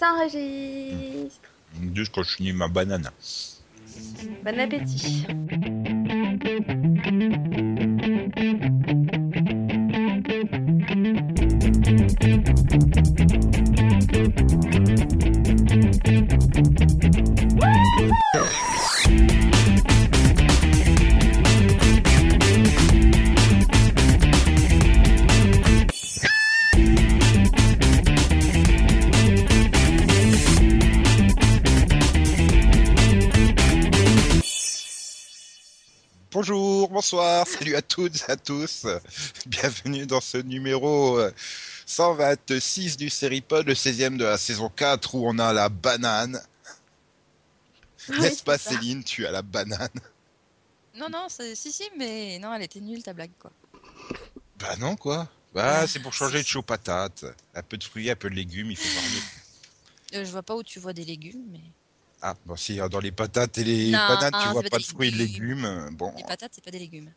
Ça enregistre. Juste quand je finis ma banane. Bon appétit. Bonsoir, salut à toutes et à tous. Bienvenue dans ce numéro euh, 126 du Seripod, le 16e de la saison 4 où on a la banane. Oui, N'est-ce pas ça. Céline, tu as la banane? Non, non, c'est- si, si, mais non, elle était nulle ta blague, quoi. Bah non quoi. Bah Ah, c'est pour changer de chaud patate. Un peu de fruits, un peu de légumes, il faut varier. Euh, je vois pas où tu vois des légumes, mais Ah, bon si euh, dans les patates et les Non, bananes tu c'est vois pas de fruits et de légumes. euh, bon, les patates, c'est pas des légumes.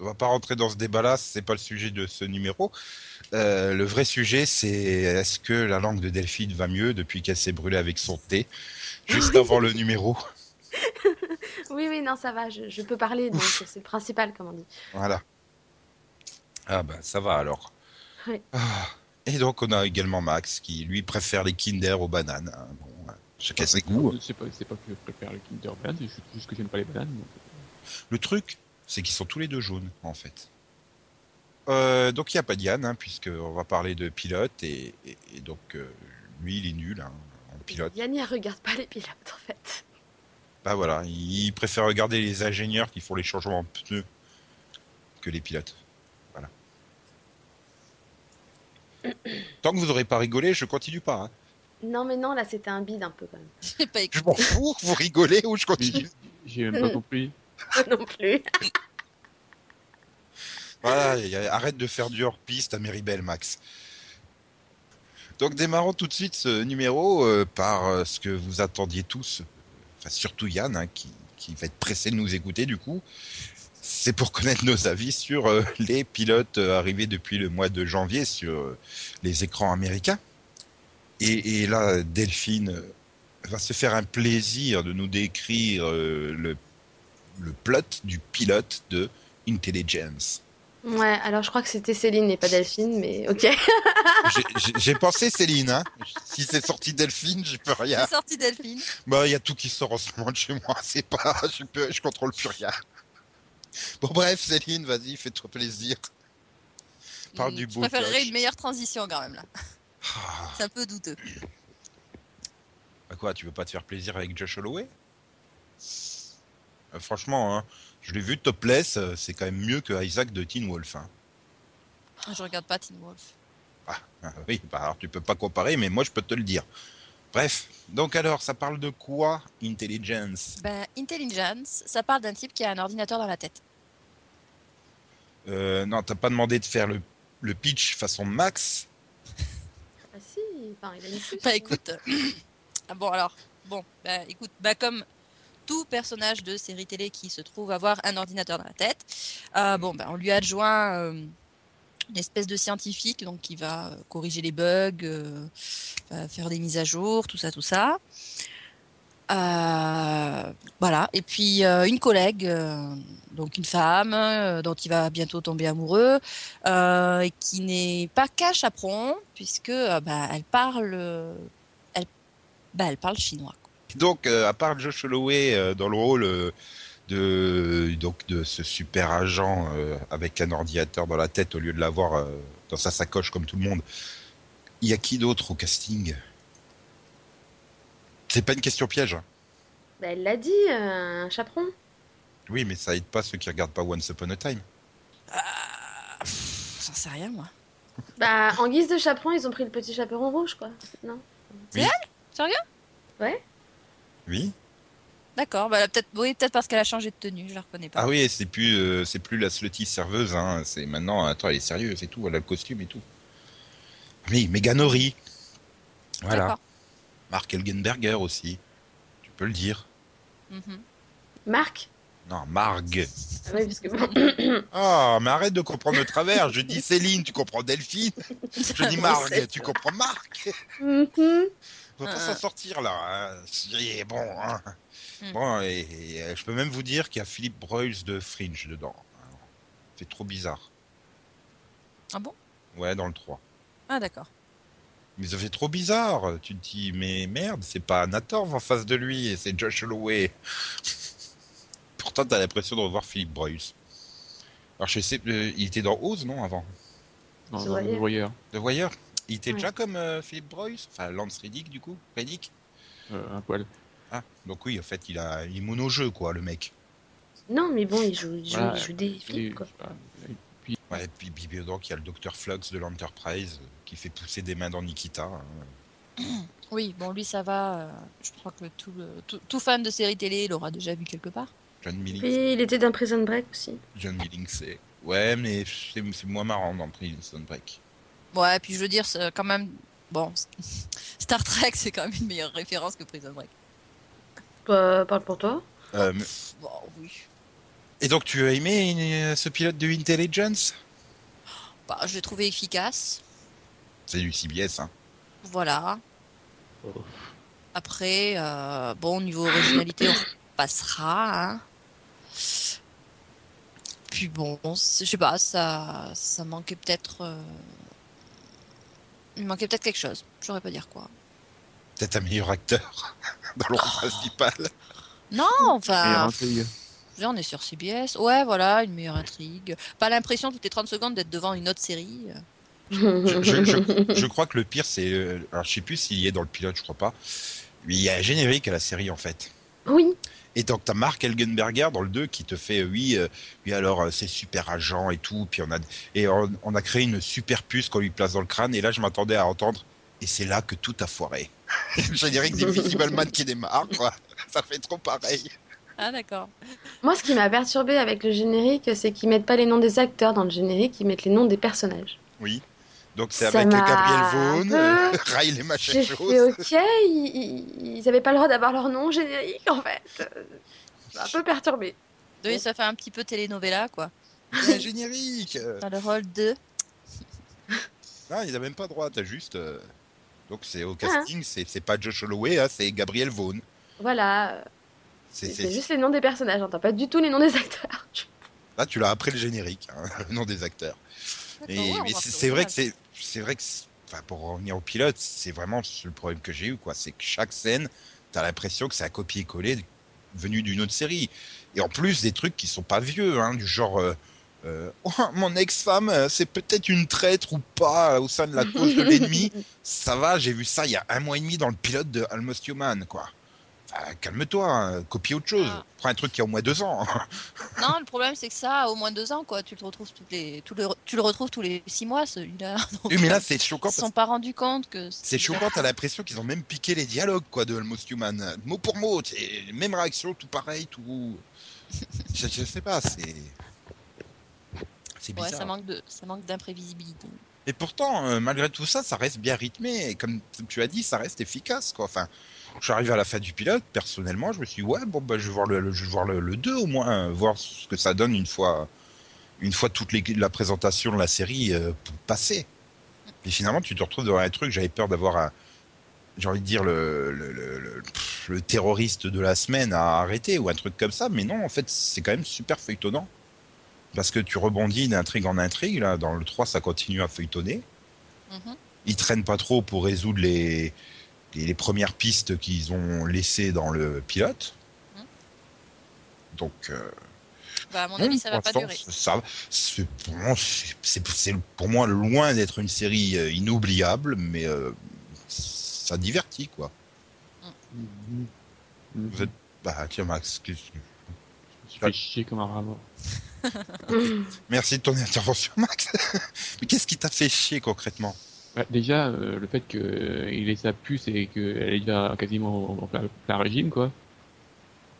on va pas rentrer dans ce débat-là, c'est pas le sujet de ce numéro. Euh, le vrai sujet, c'est est-ce que la langue de Delphine va mieux depuis qu'elle s'est brûlée avec son thé? Juste avant le numéro. Oui, oui, non, ça va. Je, je peux parler, donc c'est le principal, comme on dit. Voilà. Ah bah ça va alors. Oui. Ah. Et donc on a également Max qui lui préfère les Kinder aux bananes. hein. Bon, chacun ses goûts. C'est pas, c'est pas que je préfère les Kinder Banane, c'est juste- juste que j'aime pas les bananes. donc, Le truc, c'est qu'ils sont tous les deux jaunes en fait. Euh, donc il n'y a pas Diane, hein, puisqu'on va parler de pilote, et, et- et donc euh, lui il est nul hein, en pilote. Yanni, elle regarde pas les pilotes, en fait. Bah voilà, il préfère regarder les ingénieurs qui font les changements de pneus que les pilotes. Voilà. Tant que vous n'aurez pas rigolé, je continue pas. hein. Non, mais non, là, c'était un bide un peu, quand même. Pas Je m'en fous, vous rigolez ou je continue. J'ai même pas compris. Moi non plus. Voilà, y a- arrête de faire du hors-piste à Méribel, Max. Donc démarrons tout de suite ce numéro euh, par euh, ce que vous attendiez tous, enfin surtout Yann, hein, qui, qui va être pressé de nous écouter du coup. C'est pour connaître nos avis sur euh, les pilotes euh, arrivés depuis le mois de janvier sur euh, les écrans américains. Et, et là, Delphine euh, va se faire un plaisir de nous décrire euh, le, le plot du pilote de Intelligence. Ouais, alors je crois que c'était Céline et pas Delphine, mais ok. J'ai- pensé Céline, hein. Si c'est sorti Delphine, je peux rien. C'est sorti Delphine. Bah, il y a tout qui sort en ce moment de chez moi. C'est pas, je peux, je contrôle plus rien. Bon, bref, Céline, vas-y, fais-toi plaisir. Parle Hmm, du Je beau préférerais gosse. une meilleure transition quand même là. Ah, C'est un peu douteux. bah quoi, tu veux pas te faire plaisir avec Josh Holloway? Euh, Franchement, hein, je l'ai vu topless, euh, c'est quand même mieux que Isaac de Teen Wolf. Hein. Je regarde pas Teen Wolf. Ah, ah, oui, bah alors tu peux pas comparer, mais moi je peux te le dire. Bref, donc alors, ça parle de quoi, Intelligence? Ben, Intelligence, ça parle d'un type qui a un ordinateur dans la tête. Euh, non, t'as pas demandé de faire le, le pitch façon Max? Ah enfin, il a. Bah écoute. ah bon alors, bon, bah écoute, bah comme tout personnage de série télé qui se trouve avoir un ordinateur dans la tête, euh, bon, bah, on lui adjoint euh, une espèce de scientifique donc qui va euh, corriger les bugs, euh, faire des mises à jour, tout ça, tout ça. Euh, voilà, et puis euh, une collègue, euh, donc une femme dont il va bientôt tomber amoureux, et qui n'est pas qu'un chaperon, puisque bah, elle parle, elle, bah, elle parle chinois. Donc, à part Josh Holloway dans le rôle de, donc, de ce super agent avec un ordinateur dans la tête au lieu de l'avoir dans sa sacoche comme tout le monde, il y a qui d'autre au casting? C'est pas une question piège. Bah, elle l'a dit, euh, un chaperon. Oui, mais ça aide pas ceux qui regardent pas Once Upon a Time. Ah, J'en sais rien moi. Bah, en guise de chaperon, ils ont pris le petit chaperon rouge, quoi. Non Sérieux Ouais Oui. D'accord, bah, peut-être, oui, peut-être parce qu'elle a changé de tenue, je la reconnais pas. Ah oui, c'est plus, euh, c'est plus la slutty serveuse. Hein. C'est maintenant, attends, elle est sérieuse et tout. Elle a le costume et tout. Oui, Megan Ori. Voilà. Mark Elgenberger aussi. Tu peux le dire. Mhm. Marc Non, Marg. Ah oui, parce que bon. Ah, mais arrête de comprendre le travers. Je dis Céline, tu comprends Delphine. Je dis Marg, tu comprends Marc. Mhm. On va pas Ah. s'en sortir là. hein. C'est bon. hein. Hmm. Bon, et, et, euh, je peux même vous dire qu'il y a Philippe Broyles de Fringe dedans. C'est trop bizarre. Ah bon? Ouais, dans le 3. Ah d'accord. Mais ça fait trop bizarre. Tu te dis, mais merde, c'est pas Anatorv en face de lui, et c'est Josh Holloway. Pourtant, t'as l'impression de revoir Philippe Broyles. Alors, je sais, euh, il était dans Oz, non, avant? The non, Wire. The Wire Il était Ouais. déjà comme euh, Philippe Broyles Enfin, Lance Reddick, du coup Reddick? Euh, un poil. Ah, donc oui, en fait, il a il est mono-jeu, quoi, le mec. Non, mais bon, il joue, il joue, Voilà. il joue des films, quoi. Et puis, Ouais, et puis Bibi donc il y a le Dr. Flux de l'Enterprise euh, qui fait pousser des mains dans Nikita. hein. Oui, bon lui ça va. euh, je crois que tout, le, tout, tout fan de série télé l'aura déjà vu quelque part. John Millings. Puis il était dans Prison Break aussi. John Millings, c'est. Ouais, mais c'est c'est moins marrant dans Prison Break. Ouais, puis je veux dire, c'est quand même. Bon, Star Trek c'est quand même une meilleure référence que Prison Break. Bah, parle pour toi. Euh, mais- Bon, oui. Et donc, tu as aimé euh, ce pilote de Intelligence? Bah, je l'ai trouvé efficace. C'est du CBS, hein. Voilà. oh, Après, euh, bon, niveau originalité, on passera. Hein. Puis bon, c'est- je sais pas, ça, ça manquait peut-être. euh, Il manquait peut-être quelque chose. Je saurais pas dire quoi. Peut-être un meilleur acteur dans le rôle principal. Non, enfin, on est sur CBS. Ouais, voilà, une meilleure intrigue. Pas l'impression toutes les 30 secondes d'être devant une autre série. Je, je- je- je crois que le pire, c'est. euh, Alors, je sais plus s'il y est dans le pilote, je crois pas. Il y a un générique à la série, en fait. Oui, Et donc, t'as Mark Elgenberger dans le 2 qui te fait, euh, oui, euh, oui alors, euh, c'est super agent et tout. Puis on a, et on, on a créé une super puce qu'on lui place dans le crâne. Et là, je m'attendais à entendre, et c'est là que tout a foiré. le générique d'Invisible Man qui démarre, quoi. Ça fait trop pareil. Ah, d'accord. moi ce qui m'a perturbé avec le générique, c'est qu'ils mettent pas les noms des acteurs dans le générique, ils mettent les noms des personnages. Oui. Donc, c'est avec Gabriel Vaughan, peu- euh, Riley J'ai Machet fait ok, ils, ils- ils avaient pas le droit d'avoir leur nom générique en fait. M'a un peu perturbé. Oui, ça fait un petit peu telenovela, quoi. un générique. Dans le rôle de. Non, il n'a même pas droit, t'as juste. euh, Donc c'est Ah. au casting, c'est c'est pas Josh Holloway, hein, c'est Gabriel Vaughan. Voilà, C'est juste les noms des personnages, hein, t'as pas du tout les noms des acteurs. Là, tu l'as après le générique, hein, le nom des acteurs. Et, ouais, mais c'est vrai que c'est, c'est vrai que, enfin, pour revenir au pilote, c'est vraiment le problème que j'ai eu, quoi. C'est que chaque scène, t'as l'impression que c'est un copier-coller venu d'une autre série. Et en plus, des trucs qui sont pas vieux, hein, du genre, euh, euh, Oh, mon ex-femme, euh, c'est peut-être une traître ou pas au sein de la cause de l'ennemi. Ça va, j'ai vu ça il y a un mois et demi dans le pilote de Almost Human, quoi. Enfin, calme-toi, hein, copie autre chose. Ah. Prends un truc qui a au moins deux ans. Non, le problème c'est que ça a au moins deux ans, quoi. Tu le retrouves toutes les, tout le, tu le retrouves tous les six mois, celui-là. Donc, oui, mais là, c'est choquant ils se parce sont pas rendus compte que. C'est choquant, t'as l'impression qu'ils ont même piqué les dialogues quoi de Almost Human, mot pour mot, même réaction, tout pareil, tout. Je, je sais pas, c'est c'est Ouais, bizarre. ça manque de, ça manque d'imprévisibilité. Et pourtant, euh, malgré tout ça, ça reste bien rythmé. Et comme tu as dit, ça reste efficace quoi. Enfin, je suis arrivé à la fin du pilote, personnellement, je me suis dit, ouais, bon bah je vais voir le, le- je vais voir le, le 2 au moins, euh, voir ce que ça donne une fois, une fois toute les- la présentation de la série euh, passée. Et finalement, tu te retrouves dans un truc, j'avais peur d'avoir un, j'ai envie de dire le, le, terroriste de la semaine à arrêter ou un truc comme ça, mais non, en fait, c'est quand même super feuilletonnant. Parce que tu rebondis d'intrigue en intrigue, là, dans le 3, ça continue à feuilletonner. Mhm. Ils traînent pas trop pour résoudre les, les, les premières pistes qu'ils ont laissées dans le pilote. Donc, euh, Bah, à mon non, avis, ça va pour pas l'instant, durer. Ça, c'est pour moi, c'est- c'est c'est pour moi loin d'être une série euh, inoubliable, mais euh, ça divertit quoi. Mhm. Vous êtes- Bah tiens Max, qu'est-ce que- suis fait chier comme un rat mort. merci de ton intervention Max. mais qu'est-ce qui t'a fait chier concrètement? Bah, déjà, euh, le fait qu'il ait sa puce et qu'elle est déjà quasiment en plein, plein régime, quoi.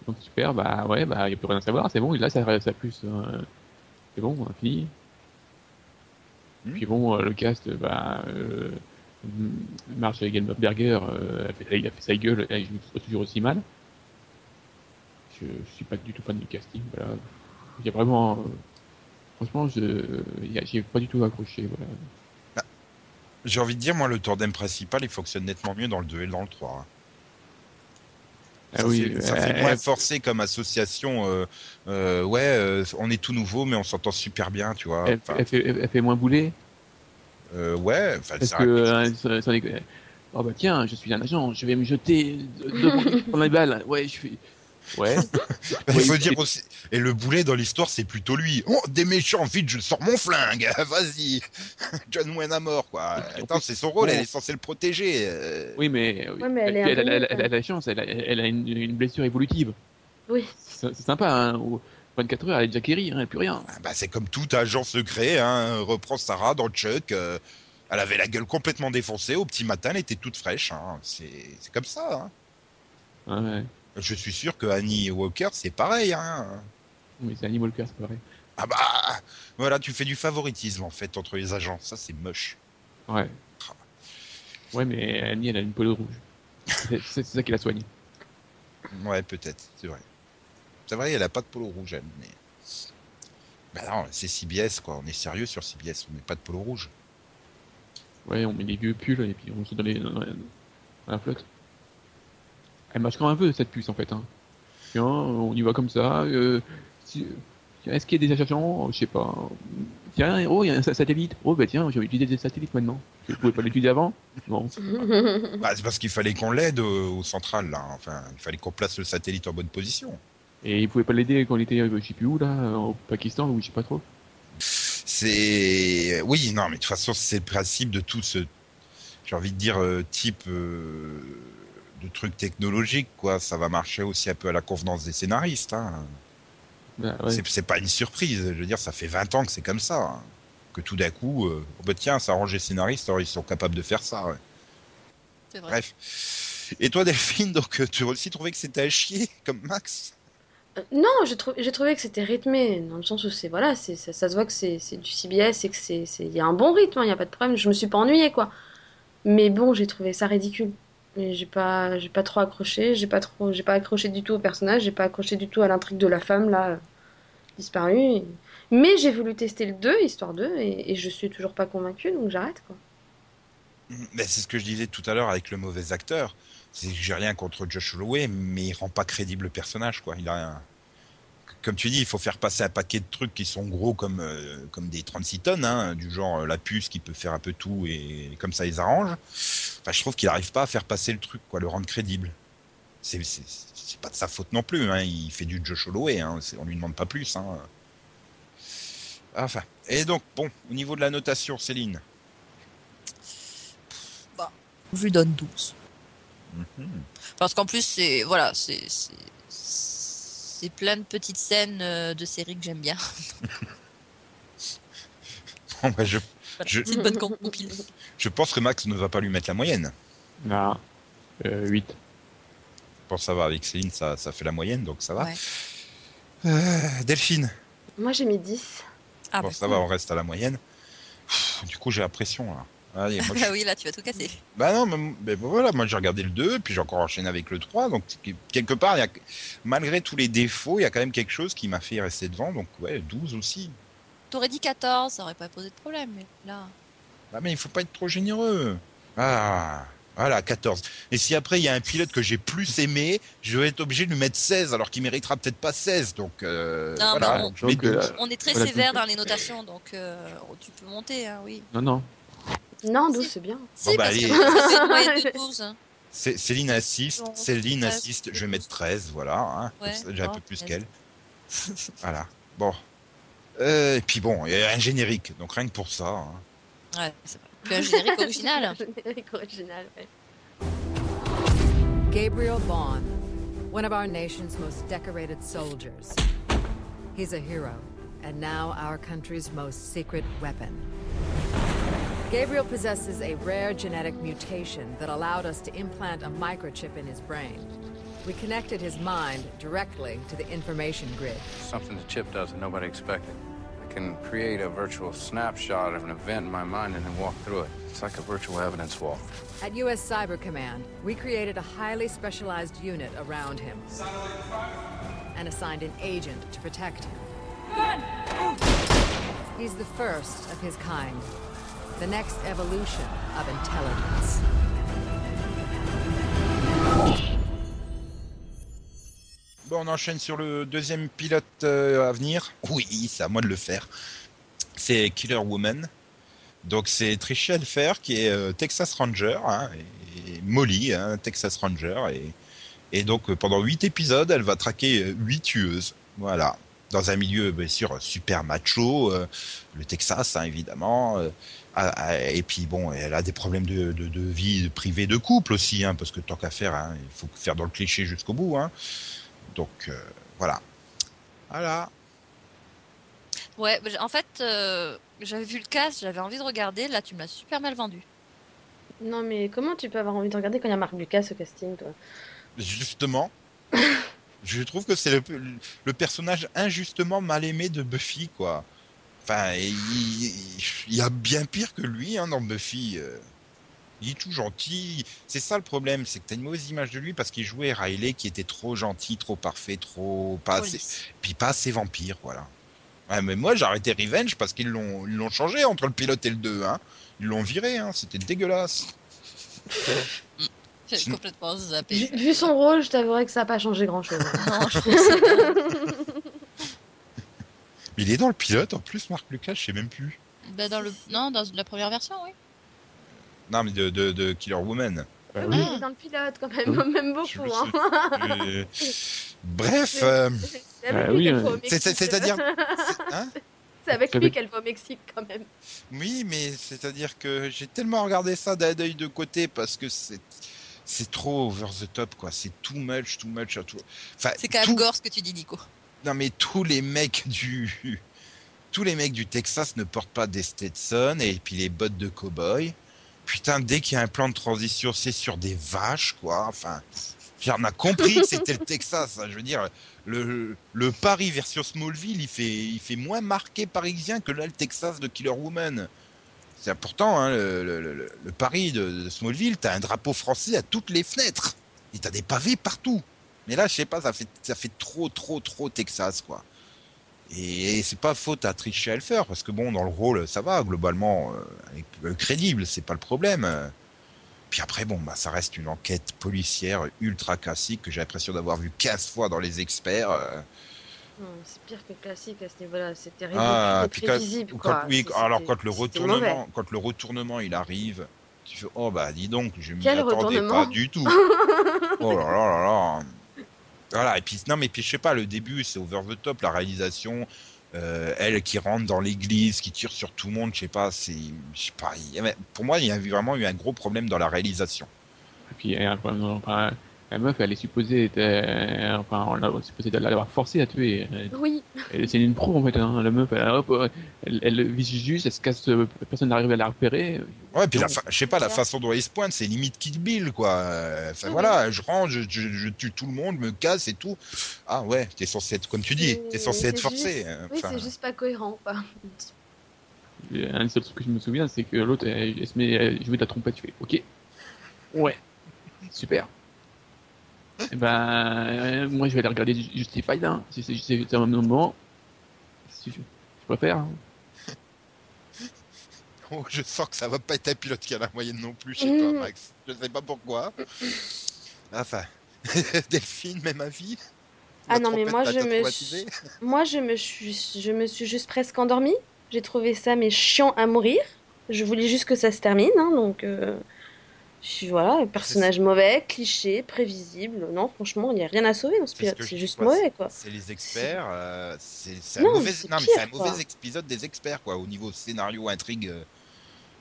Donc super, bah ouais, bah il n'y a plus rien à savoir, c'est bon, il a sa, sa puce. euh, c'est bon, on a fini. Hmm. Puis bon, euh, le cast, bah. Euh, Marge Gelberger, euh, a fait- il a fait sa gueule, elle joue toujours aussi mal. je, je suis pas du tout fan du casting. Voilà. Il y a vraiment. euh, franchement, je, j'ai pas du tout accroché. Voilà. J'ai envie de dire, moi, le tandem principal, il fonctionne nettement mieux dans le 2 et dans le 3. hein. Ah ça oui, fait, ça euh, fait euh, moins forcé comme association. euh, euh, ouais, euh, on est tout nouveau, mais on s'entend super bien, tu vois. elle, fait, elle fait moins bouler? euh, ouais, enfin, Parce que. euh, ça- ça n'est- oh bah tiens, je suis un agent, je vais me jeter devant les balles. Ouais, je fais. Ouais. Il faut et- dire aussi. Et le boulet dans l'histoire, c'est plutôt lui. Oh, des méchants, vite, je sors mon flingue. Vas-y. John Wayne à mort, quoi. Attends, c'est son rôle, elle est censée le protéger. euh. Oui, mais. Ouais, mais elle est elle, elle, immunie, elle- quand elle a la chance, elle a, elle a une, une blessure évolutive. Oui. C'est sympa, hein. Au 24 heures, elle est déjà guérie, hein, plus rien. Ah Bah, c'est comme tout agent secret, hein. Reprends Sarah dans Chuck. euh, elle avait la gueule complètement défoncée. Au petit matin, elle était toute fraîche. Hein. C'est c'est comme ça. Hein. Ouais, ouais. Je suis sûr que Annie Walker, c'est pareil. Hein. Oui, c'est Animal Walker, c'est pareil. Ah bah, voilà, tu fais du favoritisme en fait entre les agents. Ça, c'est moche. Ouais. Ouais, mais Annie, elle a une peau rouge. C'est ça qui la soigne. Ouais, peut-être, c'est vrai. C'est vrai, elle a pas de polo rouge, elle, mais. Bah non, c'est CBS, quoi. On est sérieux sur CBS, on met pas de polo rouge. Ouais, on met des vieux pulls et puis on se donne les- dans la flotte. Elle marche quand même un peu cette puce en fait. Hein. Tiens, on y va comme ça. Euh, si- Est-ce qu'il y a des agents? Je sais pas. Tiens, oh, il y a un sa- satellite. Oh, bah tiens, je vais utiliser des satellites maintenant. Je pouvais pas l'utiliser avant Non. Bah, c'est parce qu'il fallait qu'on l'aide au, au central, là. Enfin, il fallait qu'on place le satellite en bonne position. Et il pouvait pas l'aider quand il était, euh, je sais plus où là, au Pakistan ou je sais pas trop. C'est. Oui, non, mais de toute façon, c'est le principe de tout ce. J'ai envie de dire, euh, type euh, de truc technologique, quoi. Ça va marcher aussi un peu à la convenance des scénaristes, hein. Bah. C'est- pas une surprise. Je veux dire, ça fait 20 ans que c'est comme ça. hein. Que tout d'un coup, euh, oh bah tiens, ça arrange les scénaristes, alors ils sont capables de faire ça. ouais. C'est vrai. Bref. Et toi, Delphine, donc euh, tu as aussi trouvé que c'était à chier, comme Max? Euh, Non, j'ai trou- j'ai trouvé que c'était rythmé, dans le sens où c'est voilà, c'est ça, ça se voit que c'est du CBS et que c'est il y a un bon rythme, il n'y a pas de problème. Je me suis pas ennuyée quoi. Mais bon, j'ai trouvé ça ridicule. J'ai pas pas trop accroché, j'ai pas pas accroché du tout au personnage, j'ai pas accroché du tout à l'intrigue de la femme là disparue. Mais j'ai voulu tester le 2, histoire 2 et, et je suis toujours pas convaincue donc j'arrête quoi. Mais c'est ce que je disais tout à l'heure avec le mauvais acteur. C'est que j'ai rien contre Josh Holloway, mais il rend pas crédible le personnage, quoi. Il a un- Comme tu dis, il faut faire passer un paquet de trucs qui sont gros comme, euh, comme des 36 tonnes, hein, du genre euh, la puce qui peut faire un peu tout et comme ça ils arrangent. Enfin, je trouve qu'il arrive pas à faire passer le truc, quoi, le rendre crédible. C'est pas de sa faute non plus, hein. il fait du Josh Holloway, hein. on lui demande pas plus. Hein. Enfin, et donc, bon, au niveau de la notation, Céline? Je lui donne 12. Mhm. Parce qu'en plus, c'est voilà, c'est c'est- plein de petites scènes euh, de séries que j'aime bien. Bon, bah, je, Voilà, Je- C'est une bonne je pense que Max ne va pas lui mettre la moyenne. Là, euh, 8. Je pense que ça va avec Céline, ça, ça fait la moyenne, donc ça va. Ouais. Euh, Delphine, Moi j'ai mis 10. Ah, bon, bah, ça va, on reste à la moyenne. Pff, Du coup, j'ai la pression là. Allez, moi, je- Ah oui, là, tu vas tout casser. Bah non, mais, voilà, moi j'ai regardé le 2, puis j'ai encore enchaîné avec le 3, donc quelque part, il y a, malgré tous les défauts, il y a quand même quelque chose qui m'a fait rester devant, donc ouais, 12 aussi. T'aurais dit 14, ça aurait pas posé de problème, mais là. Ah mais il faut pas être trop généreux. Ah, voilà, 14. Et si après il y a un pilote que j'ai plus aimé, je vais être obligé de lui mettre 16, alors qu'il méritera peut-être pas 16, donc euh, Non, voilà, on- donc euh, 12. On est très Voilà, sévère dans les notations, donc euh, tu peux monter, hein, oui. Non, non. Non, 12 c'est bien. Si, Bon, bah, parce allez. que ça fait une moyenne de 12. hein. C'est- Céline assiste, Non, Céline 13, assiste, je vais mettre 13, voilà, hein, Ouais, ça, j'ai un bon, peu plus 13. qu'elle. Voilà, bon. Euh, et puis bon, il y a un générique, donc rien que pour ça. hein. Ouais, c'est vrai. Puis un générique original. Générique original, ouais. Gabriel Vaughn, one of our nation's most decorated soldiers. He's a hero, and now our country's most secret weapon. Gabriel possesses a rare genetic mutation that allowed us to implant a microchip in his brain. We connected his mind directly to the information grid. Something the chip does that nobody expected. I can create a virtual snapshot of an event in my mind and then walk through it. It's like a virtual evidence wall. At U.S. Cyber Command, we created a highly specialized unit around him. and assigned an agent to protect him. He's the first of his kind, the next evolution of intelligence. Bon, on enchaîne sur le deuxième pilote euh, à venir. Oui, c'est à moi de le faire. C'est Killer Woman. Donc c'est Tricia Elfer qui est euh, Texas Ranger hein, et, et Molly, hein, Texas Ranger. Et, et donc euh, pendant huit épisodes, elle va traquer euh, huit tueuses. Voilà. Dans un milieu, bien sûr, super macho, euh, le Texas, hein, évidemment. Ah, ah, et puis bon, elle a des problèmes de, de, de vie privée, de couple aussi, hein, parce que tant qu'à faire, hein, il faut faire dans le cliché jusqu'au bout. Hein. Donc euh, voilà. Voilà. Ouais, en fait, euh, j'avais vu le cast, j'avais envie de regarder. Là, tu me l'as super mal vendu. Non, mais comment tu peux avoir envie de regarder quand il y a Marc Lucas au casting, toi? Justement, je trouve que c'est le, le personnage injustement mal aimé de Buffy, quoi. Enfin, il, il- il y a bien pire que lui hein, dans Buffy. euh. Il est tout gentil. C'est ça le problème, c'est que t'as une mauvaise image de lui parce qu'il jouait Riley qui était trop gentil, trop parfait, trop pas assez, puis pas assez vampire, voilà. Ouais, mais moi j'ai arrêté Revenge parce qu'ils l'ont ils l'ont changé entre le pilote et le 2, hein. Ils l'ont viré, hein. C'était dégueulasse. J'ai complètement Vu, zappé. vu son rôle, je t'avouerais que ça n'a pas changé grand-chose. Non, je que. Il est dans le pilote en plus, Marc Lucas, je sais même plus. Bah, dans le... Non, dans la première version, oui. Non, mais de, de, de Killer Woman. Bah oui, oui. il est dans le pilote quand même, même beaucoup. Hein. Bref, euh, C'est avec Bah lui oui, qu'elle va au c'est- Mexique. c'est- c'est-à-dire, c'est- hein C'est avec lui qu'elle va au Mexique quand même. oui, mais c'est-à-dire que j'ai tellement regardé ça d'un œil de côté parce que c'est c'est trop over the top, quoi. C'est too much, too much à tout. Enfin, C'est quand même tout- gore ce que tu dis, Nico. Non, mais tous les mecs du tous les mecs du Texas ne portent pas des Stetson et puis les bottes de cow-boy. Putain, dès qu'il y a un plan de transition, c'est sur des vaches, quoi. Enfin, on a compris que c'était le Texas. hein. Je veux dire, le, le Paris version Smallville, il fait, il fait moins marqué parisien que là, le Texas de Killer Woman. C'est important, hein, le, le- le- le Paris de, de Smallville, t'as un drapeau français à toutes les fenêtres. Et t'as des pavés partout. Mais là, je sais pas, ça fait, ça fait trop, trop, trop Texas, quoi. Et c'est pas faute à Tricia Helfer, parce que bon, dans le rôle, ça va, globalement, euh, elle est- euh, crédible, c'est pas le problème. Puis après, bon, bah, ça reste une enquête policière ultra classique que j'ai l'impression d'avoir vu 15 fois dans les experts. euh. C'est pire que classique à ce niveau-là. C'était ridicule Ah, et puis quand- prévisible. quoi. quand- oui, C'est- alors quand le retournement, quand le retournement il arrive, tu fais oh bah dis donc, je m'y Quel attendais pas du tout. oh là là là là. Voilà et puis non mais puis je sais pas, le début c'est over the top, la réalisation, euh, elle qui rentre dans l'église, qui tire sur tout le monde, je sais pas, c'est, je sais pas, pour moi il y a vraiment eu un gros problème dans la réalisation. Et puis, il y a un problème, enfin, la meuf, elle est supposée être, euh, enfin, on l'a supposé l'avoir forcée à tuer. Elle- Oui, elle- C'est une pro, en fait, hein, la meuf, elle, hop, elle, elle vise juste, elle se casse, euh, personne n'arrive à la repérer. Ouais, puis la Non. fa- je sais pas, la façon dont il se pointe, c'est limite Kill Bill, quoi. Euh, Enfin Oui, voilà, je rentre, je, je- je tue tout le monde, me casse et tout. Ah ouais, t'es censé être, comme tu dis, t'es censé être forcé. juste- hein. oui c'est juste pas cohérent. Quoi. Un des seuls trucs que je me souviens, c'est que l'autre, elle, elle se met à jouer de la trompette, tu fais, ok, ouais, super. Et ben, euh, moi, je vais aller regarder Justified, hein, si c'est c'est un moment, si je, je préfère. hein. oh, je sens que ça va pas être un pilote qui a la moyenne non plus chez Mm. toi, Max. Je sais pas pourquoi. Enfin, Delphine, même avis? Ah non, mais moi, je me traumatisé Moi, je me suis, je me suis juste presque endormie. J'ai trouvé ça mais chiant à mourir. Je voulais juste que ça se termine, hein, donc euh, je suis voilà, un personnage mauvais, cliché, prévisible. Non, franchement, il n'y a rien à sauver dans ce pilote. C'est juste quoi, mauvais, quoi. C'est les experts, c'est un mauvais, non, pire, un épisode des experts, quoi, au niveau scénario, intrigue. euh.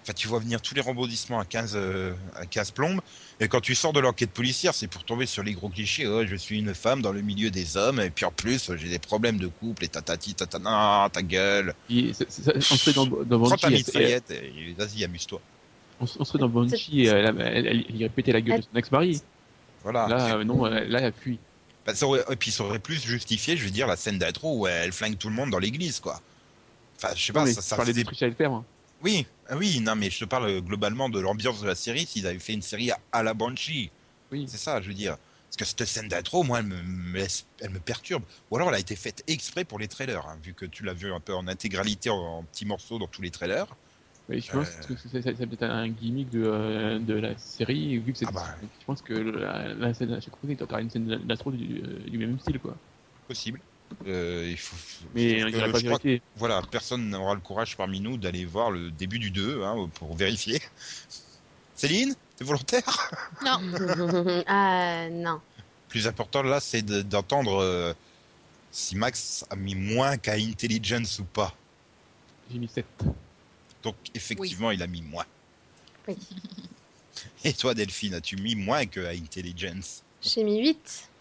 Enfin, tu vois venir tous les rebondissements à 15, euh, à 15 plombes, et quand tu sors de l'enquête policière, c'est pour tomber sur les gros clichés. Oh, je suis une femme dans le milieu des hommes, et puis en plus, j'ai des problèmes de couple, et tatati, tatana, ta gueule. Et on serait dans, dans Prends ta mitraillette, et vas-y, amuse-toi. On, on serait dans Banshee, elle, elle, elle, elle, il répétait la gueule de son ex-mari. Voilà. Là, euh, non, euh, là, elle fuit. Bah, ça aurait- et puis ça aurait plus justifié, je veux dire, la scène d'intro où elle flingue tout le monde dans l'église, quoi. Enfin, je sais Non, pas, ça, tu ça parlais faisait des trucs à le faire. hein. Oui, ah oui, non, mais je te parle euh, globalement de l'ambiance de la série. S'ils avaient fait une série à, à la Banshee, Oui. c'est ça, je veux dire. Parce que cette scène d'intro, moi, elle me, me laisse, elle me perturbe. Ou alors, elle a été faite exprès pour les trailers, hein, vu que tu l'as vu un peu en intégralité, en, en petits morceaux dans tous les trailers. Mais je pense Euh. que c'est c'est- peut-être un gimmick de, euh, de la série, vu que c'est. Ah bah. Je pense que la, la scène, à chaque fois, il y une scène d'astro du, euh, du même style, quoi. Possible. Euh, il faut, Mais on que je crois vérité. voilà, personne n'aura le courage parmi nous d'aller voir le début du 2 hein, pour vérifier. Céline, t'es volontaire? Non, ah non. Plus important là, c'est de- d'entendre euh, si Max a mis moins qu'à Intelligence ou pas. J'ai mis 7. Donc effectivement, il a mis moins. Oui. Et toi, Delphine, as-tu mis moins que à Intelligence? J'ai mis 8.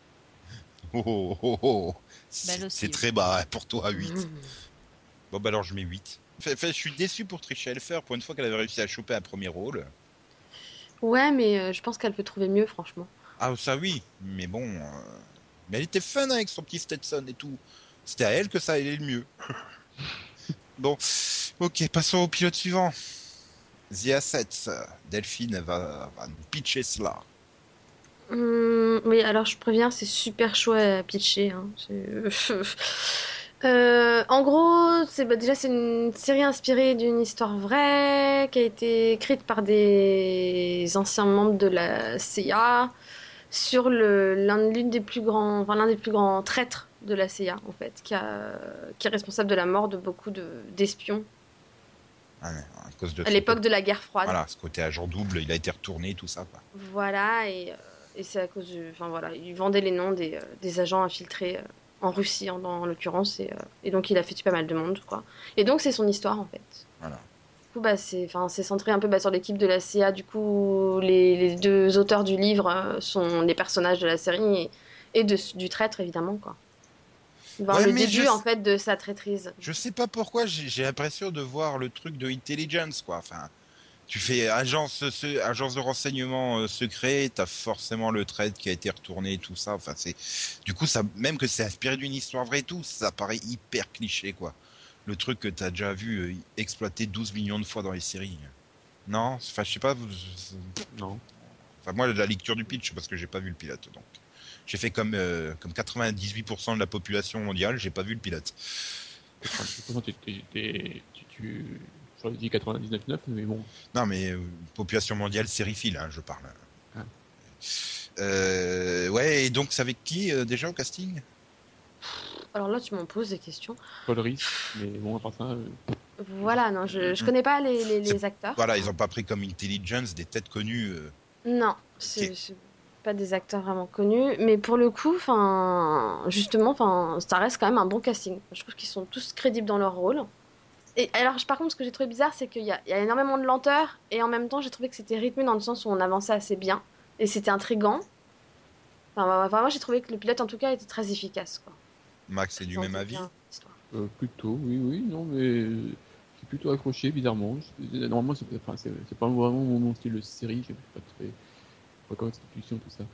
Oh, oh, oh, oh. C'est très bas hein, pour toi, 8. Mmh. Bon, bah alors je mets 8. Fait- fait, je suis déçu pour Trisha Helfer pour une fois qu'elle avait réussi à choper un premier rôle. Ouais, mais euh, je pense qu'elle peut trouver mieux, franchement. Ah, ça oui, mais bon. euh, Mais elle était fun avec son petit Stetson et tout. C'était à elle que ça allait le mieux. bon, ok, passons au pilote suivant. The Assets. Delphine va, va nous pitcher cela. Hum, oui, alors je préviens, c'est super chaud à pitcher. hein. Euh, en gros, c'est bah, déjà c'est une série inspirée d'une histoire vraie qui a été écrite par des anciens membres de la CIA sur le l'un l'une des plus grands, enfin, l'un des plus grands traîtres de la CIA en fait, qui a, qui est responsable de la mort de beaucoup de d'espions Ah, à cause de à son l'époque de la guerre froide. Voilà, ce côté agent double, il a été retourné, tout ça. Quoi. Voilà, et, euh, et c'est à cause du. Enfin voilà, il vendait les noms des, euh, des agents infiltrés euh, en Russie en, en l'occurrence, et, et donc il a fait pas mal de monde, quoi. Et donc c'est son histoire en fait. Voilà. Du coup, bah, c'est centré un peu bah, sur l'équipe de la CIA. Du coup, les, les deux auteurs du livre sont les personnages de la série et, et de, du traître évidemment, quoi. Voir Ouais, le mais début je- en fait de sa traîtrise. Je sais pas pourquoi, j'ai l'impression de voir le truc de Intelligence, quoi. Enfin, tu fais agence, ce- agence de renseignement euh, secret, t'as forcément le trade qui a été retourné, tout ça. Enfin, c'est, du coup, ça, même que c'est inspiré d'une histoire vraie et tout, ça paraît hyper cliché, quoi. Le truc que t'as déjà vu euh, exploité 12 millions de fois dans les séries. Non, enfin, je sais pas. Non. Enfin, moi, la lecture du pitch, parce que j'ai pas vu le pilote, donc. J'ai fait comme, euh, comme 98% de la population mondiale, j'ai pas vu le pilote. T'es- tu, tu, j'aurais dit 99,9, mais bon. Non, mais euh, population mondiale sériephile, hein, je parle. Ah. Euh, ouais, et donc c'est avec qui euh, déjà au casting? Alors là, tu m'en poses des questions. Paul Rees, mais bon, à part ça, euh, Voilà, non, je, je connais pas les, les, les acteurs. Voilà, ils ont pas pris comme Intelligence des têtes connues. euh. Non, c'est. Pas des acteurs vraiment connus, mais pour le coup, enfin, justement, enfin, ça reste quand même un bon casting. Je trouve qu'ils sont tous crédibles dans leur rôle. Et alors, par contre, ce que j'ai trouvé bizarre, c'est qu'il y, a- il y a énormément de lenteur, et en même temps, j'ai trouvé que c'était rythmé dans le sens où on avançait assez bien, et c'était intrigant. Enfin, vraiment, j'ai trouvé que le pilote, en tout cas, était très efficace. Quoi. Max est du même avis euh, plutôt, oui, oui, non, mais j'ai plutôt accroché, bizarrement. Normalement, c'est enfin, pas vraiment mon, mon style de série, j'ai pas très. Pas comme institution, tout ça.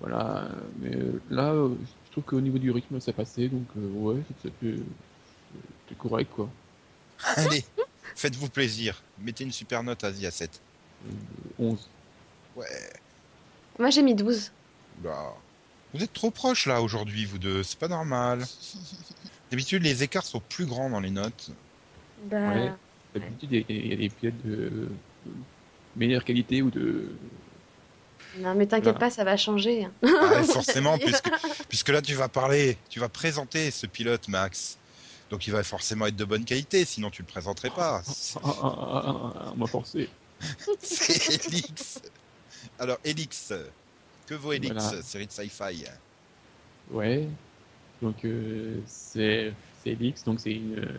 Voilà, mais euh, là, euh, je trouve qu'au niveau du rythme, ça passait, donc euh, ouais, c'est correct, quoi. Allez, faites-vous plaisir. Mettez une super note à The 7. Euh, 11. Ouais, Moi, j'ai mis 12. bah. Vous êtes trop proches là aujourd'hui, vous deux. C'est pas normal. D'habitude, les écarts sont plus grands dans les notes. Bah, Ouais. D'habitude, il y, a- il y a des pilotes de meilleure qualité ou de. Non, mais t'inquiète Voilà. pas, ça va changer. hein. Ah, ouais, forcément, puisque, puisque là, tu vas parler, tu vas présenter ce pilote, Max. Donc, il va forcément être de bonne qualité, sinon tu le présenterais pas. C'est- Ah, ah, ah, on m'a forcé. C'est Elix. Alors, Elix. Que vaut Elix, Voilà. série de sci-fi? Ouais. Donc euh, c'est c'est Elix, donc c'est une euh,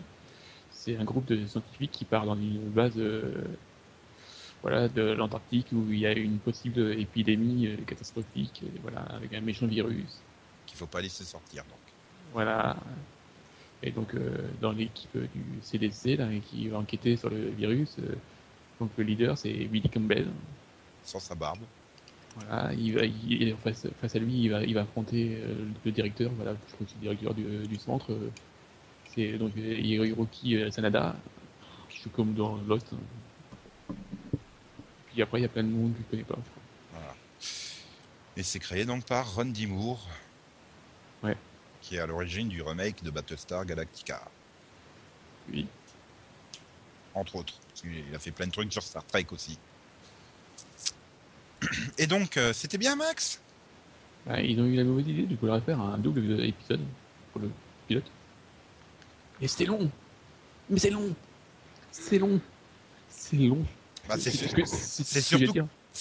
c'est un groupe de scientifiques qui part dans une base euh, voilà de l'Antarctique où il y a une possible épidémie euh, catastrophique, et voilà avec un méchant virus. qu'il faut pas laisser sortir. Donc, Voilà. Et donc euh, dans l'équipe du CDC là, qui va enquêter sur le virus, euh, donc le leader c'est Billy Campbell. sans sa barbe. Voilà, il va, il- face, face à lui, il va, il va affronter euh, le directeur, voilà, je crois que c'est le directeur du, du centre. euh, c'est donc euh, Hiroki euh, Sanada, qui joue comme dans Lost. Puis après, il y a plein de monde que je connais pas. Voilà. Et c'est créé donc par Ron D. Moore. Ouais. Qui est à l'origine du remake de Battlestar Galactica, Oui. entre autres. Qu'il a fait plein de trucs sur Star Trek aussi. Et donc, euh, c'était bien, Max? Bah, ils ont eu la mauvaise idée de vouloir faire un double épisode pour le pilote. Et c'était long. Mais c'est long. C'est long. C'est long. Bah, c'est ce ce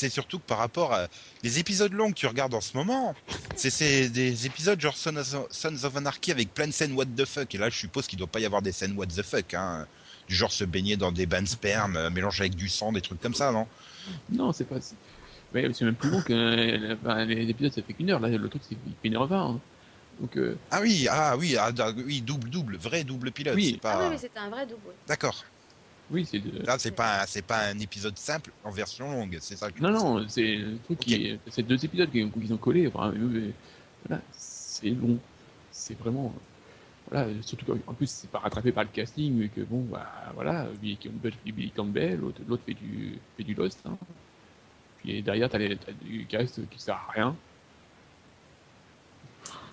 surtout- que par rapport à les épisodes longs que tu regardes en ce moment, c'est- c'est des épisodes genre Sons of, Sons of Anarchy avec plein de scènes what the fuck. Et là, je suppose qu'il doit pas y avoir des scènes what the fuck. Hein. Du genre se baigner dans des bains de sperme, euh, mélanger avec du sang, des trucs comme ça, non? Non, c'est pas. c'est- Mais c'est même plus long que euh, enfin, les épisodes, ça fait qu'une heure. Là, le truc, c'est une heure vingt. hein. Donc, euh, Ah oui, ah oui, ah, oui, double, double, vrai double pilote. Oui. c'est pas... Ah oui, mais c'était un vrai double. D'accord. Oui, c'est. de- Là, c'est pas, c'est pas un épisode simple en version longue, c'est ça. que Non, non, c'est le truc qui est. C'est deux épisodes qu'ils qu'ils ont collés. Enfin, euh, voilà, c'est long. C'est vraiment. Voilà, surtout qu'en plus, c'est pas rattrapé par le casting, mais que bon, bah voilà, Billy Campbell fait du Billy Campbell, l'autre l'autre fait du, fait du Lost. Hein. Puis derrière, t'as les- t'as du cast qui sert à rien.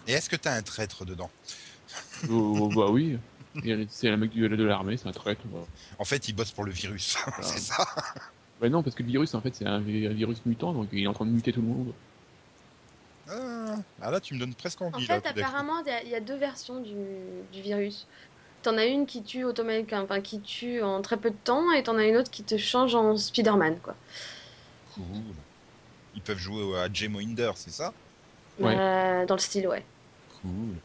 Et est-ce que t'as un traître dedans? Oh, oh, bah oui, Et c'est un mec du- de l'armée, c'est un traître. voilà. En fait, il bosse pour le virus, c'est ça. Bah non, parce que le virus, en fait, c'est un, vi- un virus mutant, donc il est en train de muter tout le monde. Ah, ah, là, tu me donnes presque En envie. là, fait, apparemment, il y a- il y, a deux versions du, du virus. T'en as une qui tue automatiquement, enfin qui tue en très peu de temps, et t'en as une autre qui te change en Spider-Man, quoi. Cool. Ils peuvent jouer à Jay Mohinder, c'est ça? Ouais. Euh, dans le style, ouais. Cool.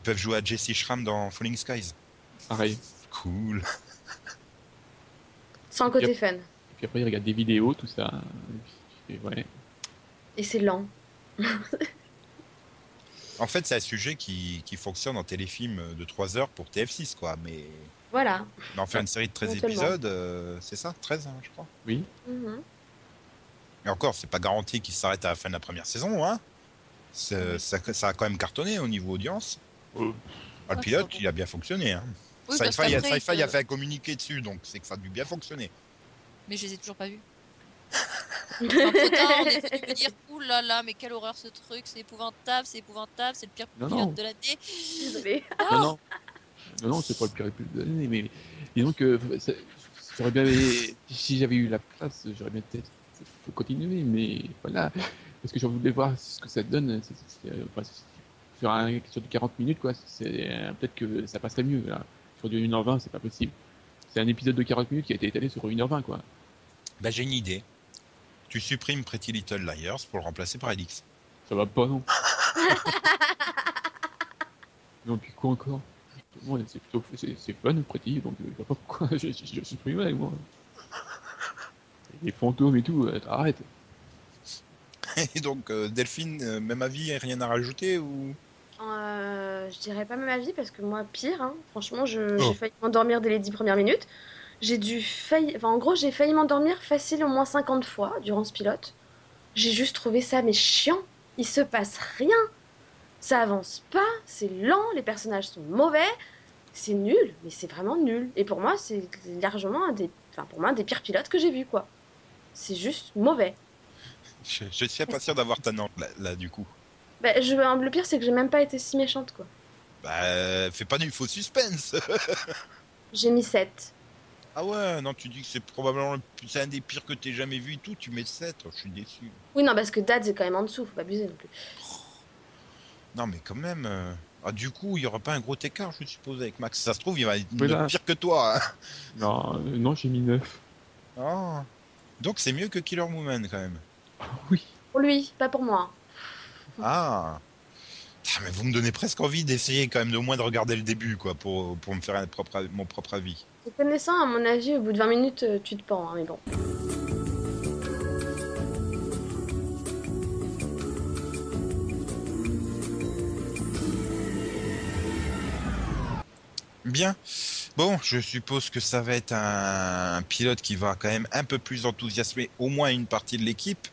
Ils peuvent jouer à Jesse Schramm dans Falling Skies. Pareil. Cool. Sans le côté fun. Et puis après, il regarde des vidéos, tout ça. Et puis, ouais. Et c'est lent. En fait, c'est un sujet qui, qui fonctionne en téléfilm de 3 heures pour TF6, quoi. Mais, Voilà. mais en faire une série de 13 Non seulement. épisodes, euh, c'est ça 13, hein, je crois. Oui. Mhm. Et encore, c'est pas garanti qu'il s'arrête à la fin de la première saison, hein. C'est- Ça, ça a quand même cartonné au niveau audience. Euh, Ah, le pilote, il a bien fonctionné. Hein. Oui, Sci-Fi, a, fait un communiqué dessus, donc c'est que ça a dû bien fonctionner. Mais je les ai toujours pas vus. Entre-temps, on est venu me dire Ouh là là, mais quelle horreur ce truc, c'est épouvantable, c'est épouvantable, c'est le pire Non, pilote non. de l'année. Désolée. Non, non. Non, non, c'est pas le pire épisode de l'année, mais disons que ça- j'aurais bien. Si j'avais eu la place, j'aurais bien peut-être faut continuer, mais voilà. Parce que je voulais voir ce que ça donne. c'est- c'est- c'est- enfin, c'est- sur, un, sur du 40 minutes, quoi, c'est euh, peut-être que ça passerait mieux. Là. Sur du 1h20, c'est pas possible. C'est un épisode de 40 minutes qui a été étalé sur 1h20, quoi. Bah, j'ai une idée. Tu supprimes Pretty Little Liars pour le remplacer par Elix. Ça va pas, non Non, puis quoi encore c'est plutôt c'est, c'est fun, Pretty, donc euh, je vois pas pourquoi je, je, je supprimerais, moi. Les fantômes et tout, euh, arrête. Et donc, euh, Delphine, euh, même avis, rien à rajouter ou Euh, je dirais pas même avis parce que moi, pire, hein. franchement, je- Oh. j'ai failli m'endormir dès les 10 premières minutes. J'ai dû failli... Enfin, en gros, j'ai failli m'endormir facile au moins 50 fois durant ce pilote. J'ai juste trouvé ça, mais chiant. Il se passe rien. Ça avance pas, c'est lent, les personnages sont mauvais. C'est nul, mais c'est vraiment nul. Et pour moi, c'est largement un des... Enfin, pour moi, un des pires pilotes que j'ai vu, quoi. C'est juste mauvais. Je, je suis pas sûr d'avoir ta note là, là, du coup. Bah, je... Le pire, c'est que j'ai même pas été si méchante, quoi. Bah, fais pas du faux suspense. J'ai mis 7. ah ouais, non, tu dis que c'est probablement le un des pires que t'aies jamais vu et tout. Tu mets 7, je suis déçu. Oui, non, parce que Dad, c'est quand même en dessous, faut pas abuser non plus. Non, mais quand même. euh, Ah, du coup, il y aura pas un gros écart, je suppose, avec Max. Ça se trouve, il va être pire que toi. hein. Non, euh, non, j'ai mis 9. Ah. Donc, c'est mieux que Killer Woman, quand même. Oui. Pour lui, pas pour moi. Ah. Ah, mais vous me donnez presque envie d'essayer quand même de au moins de regarder le début, quoi, pour, pour me faire un propre, mon propre avis. Te connaissant, à mon avis, au bout de 20 minutes, euh, tu te pends, hein, mais bon. Bien. Bon, je suppose que ça va être un, un pilote qui va quand même un peu plus enthousiasmer au moins une partie de l'équipe.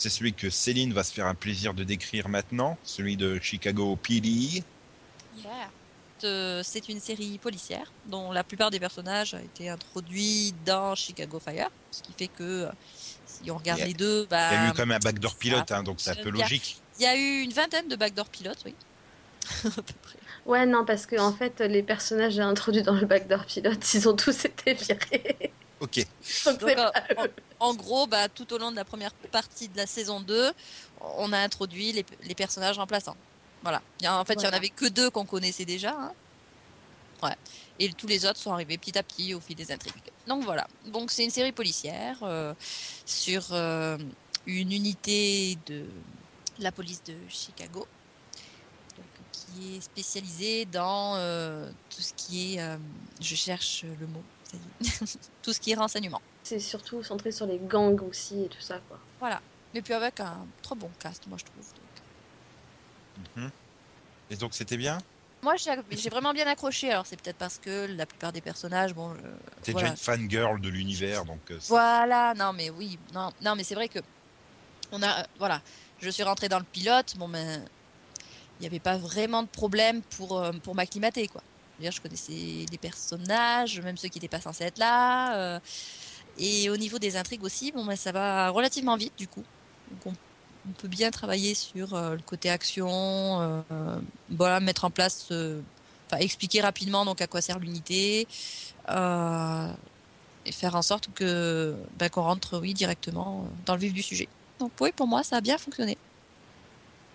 C'est celui que Céline va se faire un plaisir de décrire maintenant, celui de Chicago PD. Yeah. Euh, C'est une série policière dont la plupart des personnages ont été introduits dans Chicago Fire, ce qui fait que euh, si on regarde Il y a- les deux, Il y a bah, eu quand même un backdoor pilote, hein, donc c'est un peu logique. il y a eu une vingtaine de backdoor pilotes, oui. À peu près. Ouais, non, parce que en fait, les personnages introduits dans le backdoor pilote, ils ont tous été virés. Ok. Donc en, en gros, bah, tout au long de la première partie de la saison 2, on a introduit les, les personnages remplaçants. Voilà. En fait, il y en avait que deux qu'on connaissait déjà. hein. Ouais. Et tous les autres sont arrivés petit à petit au fil des intrigues. Donc voilà. Donc c'est une série policière euh, sur euh, une unité de la police de Chicago donc, qui est spécialisée dans euh, tout ce qui est, euh, je cherche le mot. tout ce qui est renseignement. C'est surtout centré sur les gangs aussi et tout ça, quoi. Voilà. Mais puis avec un trop bon cast, moi je trouve. donc. Mhm. Et donc c'était bien? Moi j'ai vraiment bien accroché. Alors c'est peut-être parce que la plupart des personnages, bon, je- T'es voilà. déjà une fangirl de l'univers, donc euh, Voilà, non mais oui, non, non mais c'est vrai que on a, euh, voilà, je suis rentrée dans le pilote, bon ben, il n'y avait pas vraiment de problème pour euh, pour m'acclimater quoi. Je connaissais les personnages, même ceux qui n'étaient pas censés être là, euh, et au niveau des intrigues aussi, bon ben ça va relativement vite du coup. On, peut bien travailler sur euh, le côté action, euh, voilà, mettre en place, expliquer rapidement donc à quoi sert l'unité. Et faire en sorte que ben, qu'on rentre oui directement dans le vif du sujet. Donc oui, pour moi, ça a bien fonctionné.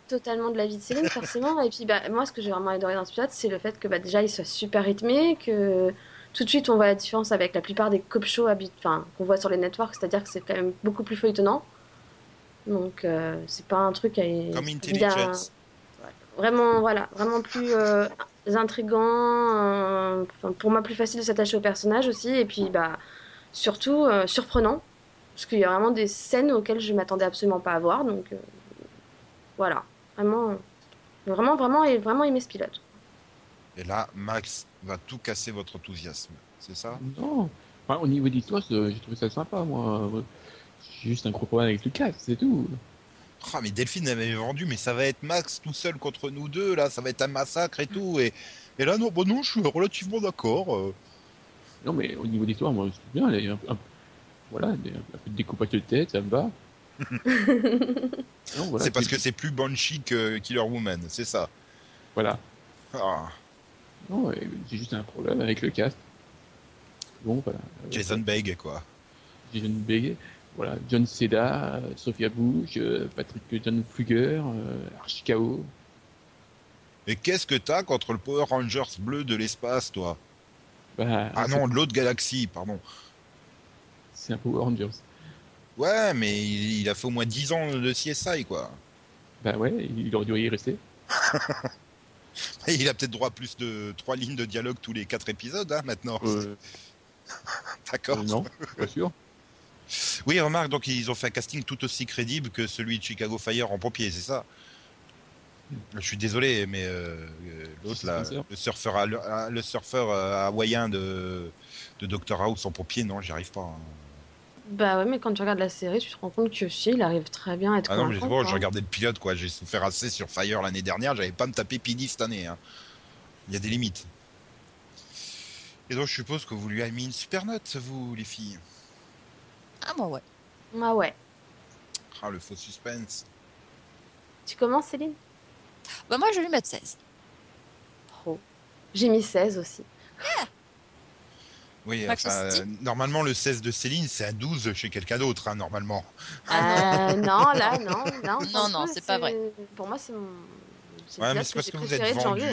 Totalement de la vie de Céline, forcément. Et puis, bah, moi, ce que j'ai vraiment adoré dans ce pilote, c'est le fait que bah, déjà, il soit super rythmé, que tout de suite, on voit la différence avec la plupart des cop shows habit- enfin, qu'on voit sur les networks, c'est-à-dire que c'est quand même beaucoup plus feuilletonnant. Donc, euh, c'est pas un truc à. comme Intelligence. Vraiment, voilà, vraiment plus euh, intrigant, euh, pour moi plus facile de s'attacher au personnage aussi, et puis bah surtout euh, surprenant, parce qu'il y a vraiment des scènes auxquelles je m'attendais absolument pas à voir, donc voilà, vraiment, vraiment, vraiment, et vraiment aimé ce pilote. Et là, Max va tout casser votre enthousiasme, c'est ça? Non. Enfin, au niveau d'histoire, c'est- j'ai trouvé ça sympa, moi. J'ai juste un gros problème avec Lucas, c'est tout. Ah, mais Delphine avait vendu, mais ça va être Max tout seul contre nous deux, là, ça va être un massacre et tout. Et, et là, non, bon, non, je suis relativement d'accord. euh. Non, mais au niveau d'histoire, moi, c'est bien. Il y a un, un- voilà, un peu de découpage de tête, ça me va. Voilà, c'est parce que c'est plus Banshee que Killer Woman, c'est ça. Voilà. Ah, Non, j'ai juste un problème avec le cast. Bon, voilà. Jason Begg, quoi. Jason Begg, voilà, John Seda, euh, Sophia Bush, euh, Patrick John Fluger, euh, Archie Kao. Et qu'est-ce que t'as contre le Power Rangers bleu de l'espace, toi? Bah, Ah non, de l'autre galaxie, pardon. C'est un Power Rangers. Ouais, mais il, il a fait au moins 10 ans de CSI, quoi. Bah ouais, il aurait dû y rester. Il a peut-être droit à plus de 3 lignes de dialogue tous les 4 épisodes, hein, maintenant. Euh, D'accord. euh, non, pas sûr. Oui, remarque, donc ils ont fait un casting tout aussi crédible que celui de Chicago Fire en pompier, c'est ça? Je suis désolé, mais euh, l'autre là, le surfeur, le surfeur hawaïen de, de Dr House en pompier, non, j'y arrive pas. hein. Bah ouais, mais quand tu regardes la série, tu te rends compte que si, il arrive très bien à être Ah non, mais bon, quoi. je regardais le pilote, quoi. J'ai souffert assez sur Fire l'année dernière, j'avais pas me taper Pini cette année. hein. Il y a des limites. Et donc, je suppose que vous lui avez mis une super note, vous, les filles. Ah moi ouais. Ah ouais. Ah, le faux suspense. Tu commences, Céline? Bah moi je vais lui mettre 16. Oh. J'ai mis 16 aussi. Oui, enfin, euh, normalement, le 16 de Céline, c'est un 12 chez quelqu'un d'autre, hein, normalement. Euh, non, là, non. Non, non, fout, c'est pas vrai. Pour moi, c'est mon. Ouais, mais c'est parce que vous êtes vendu.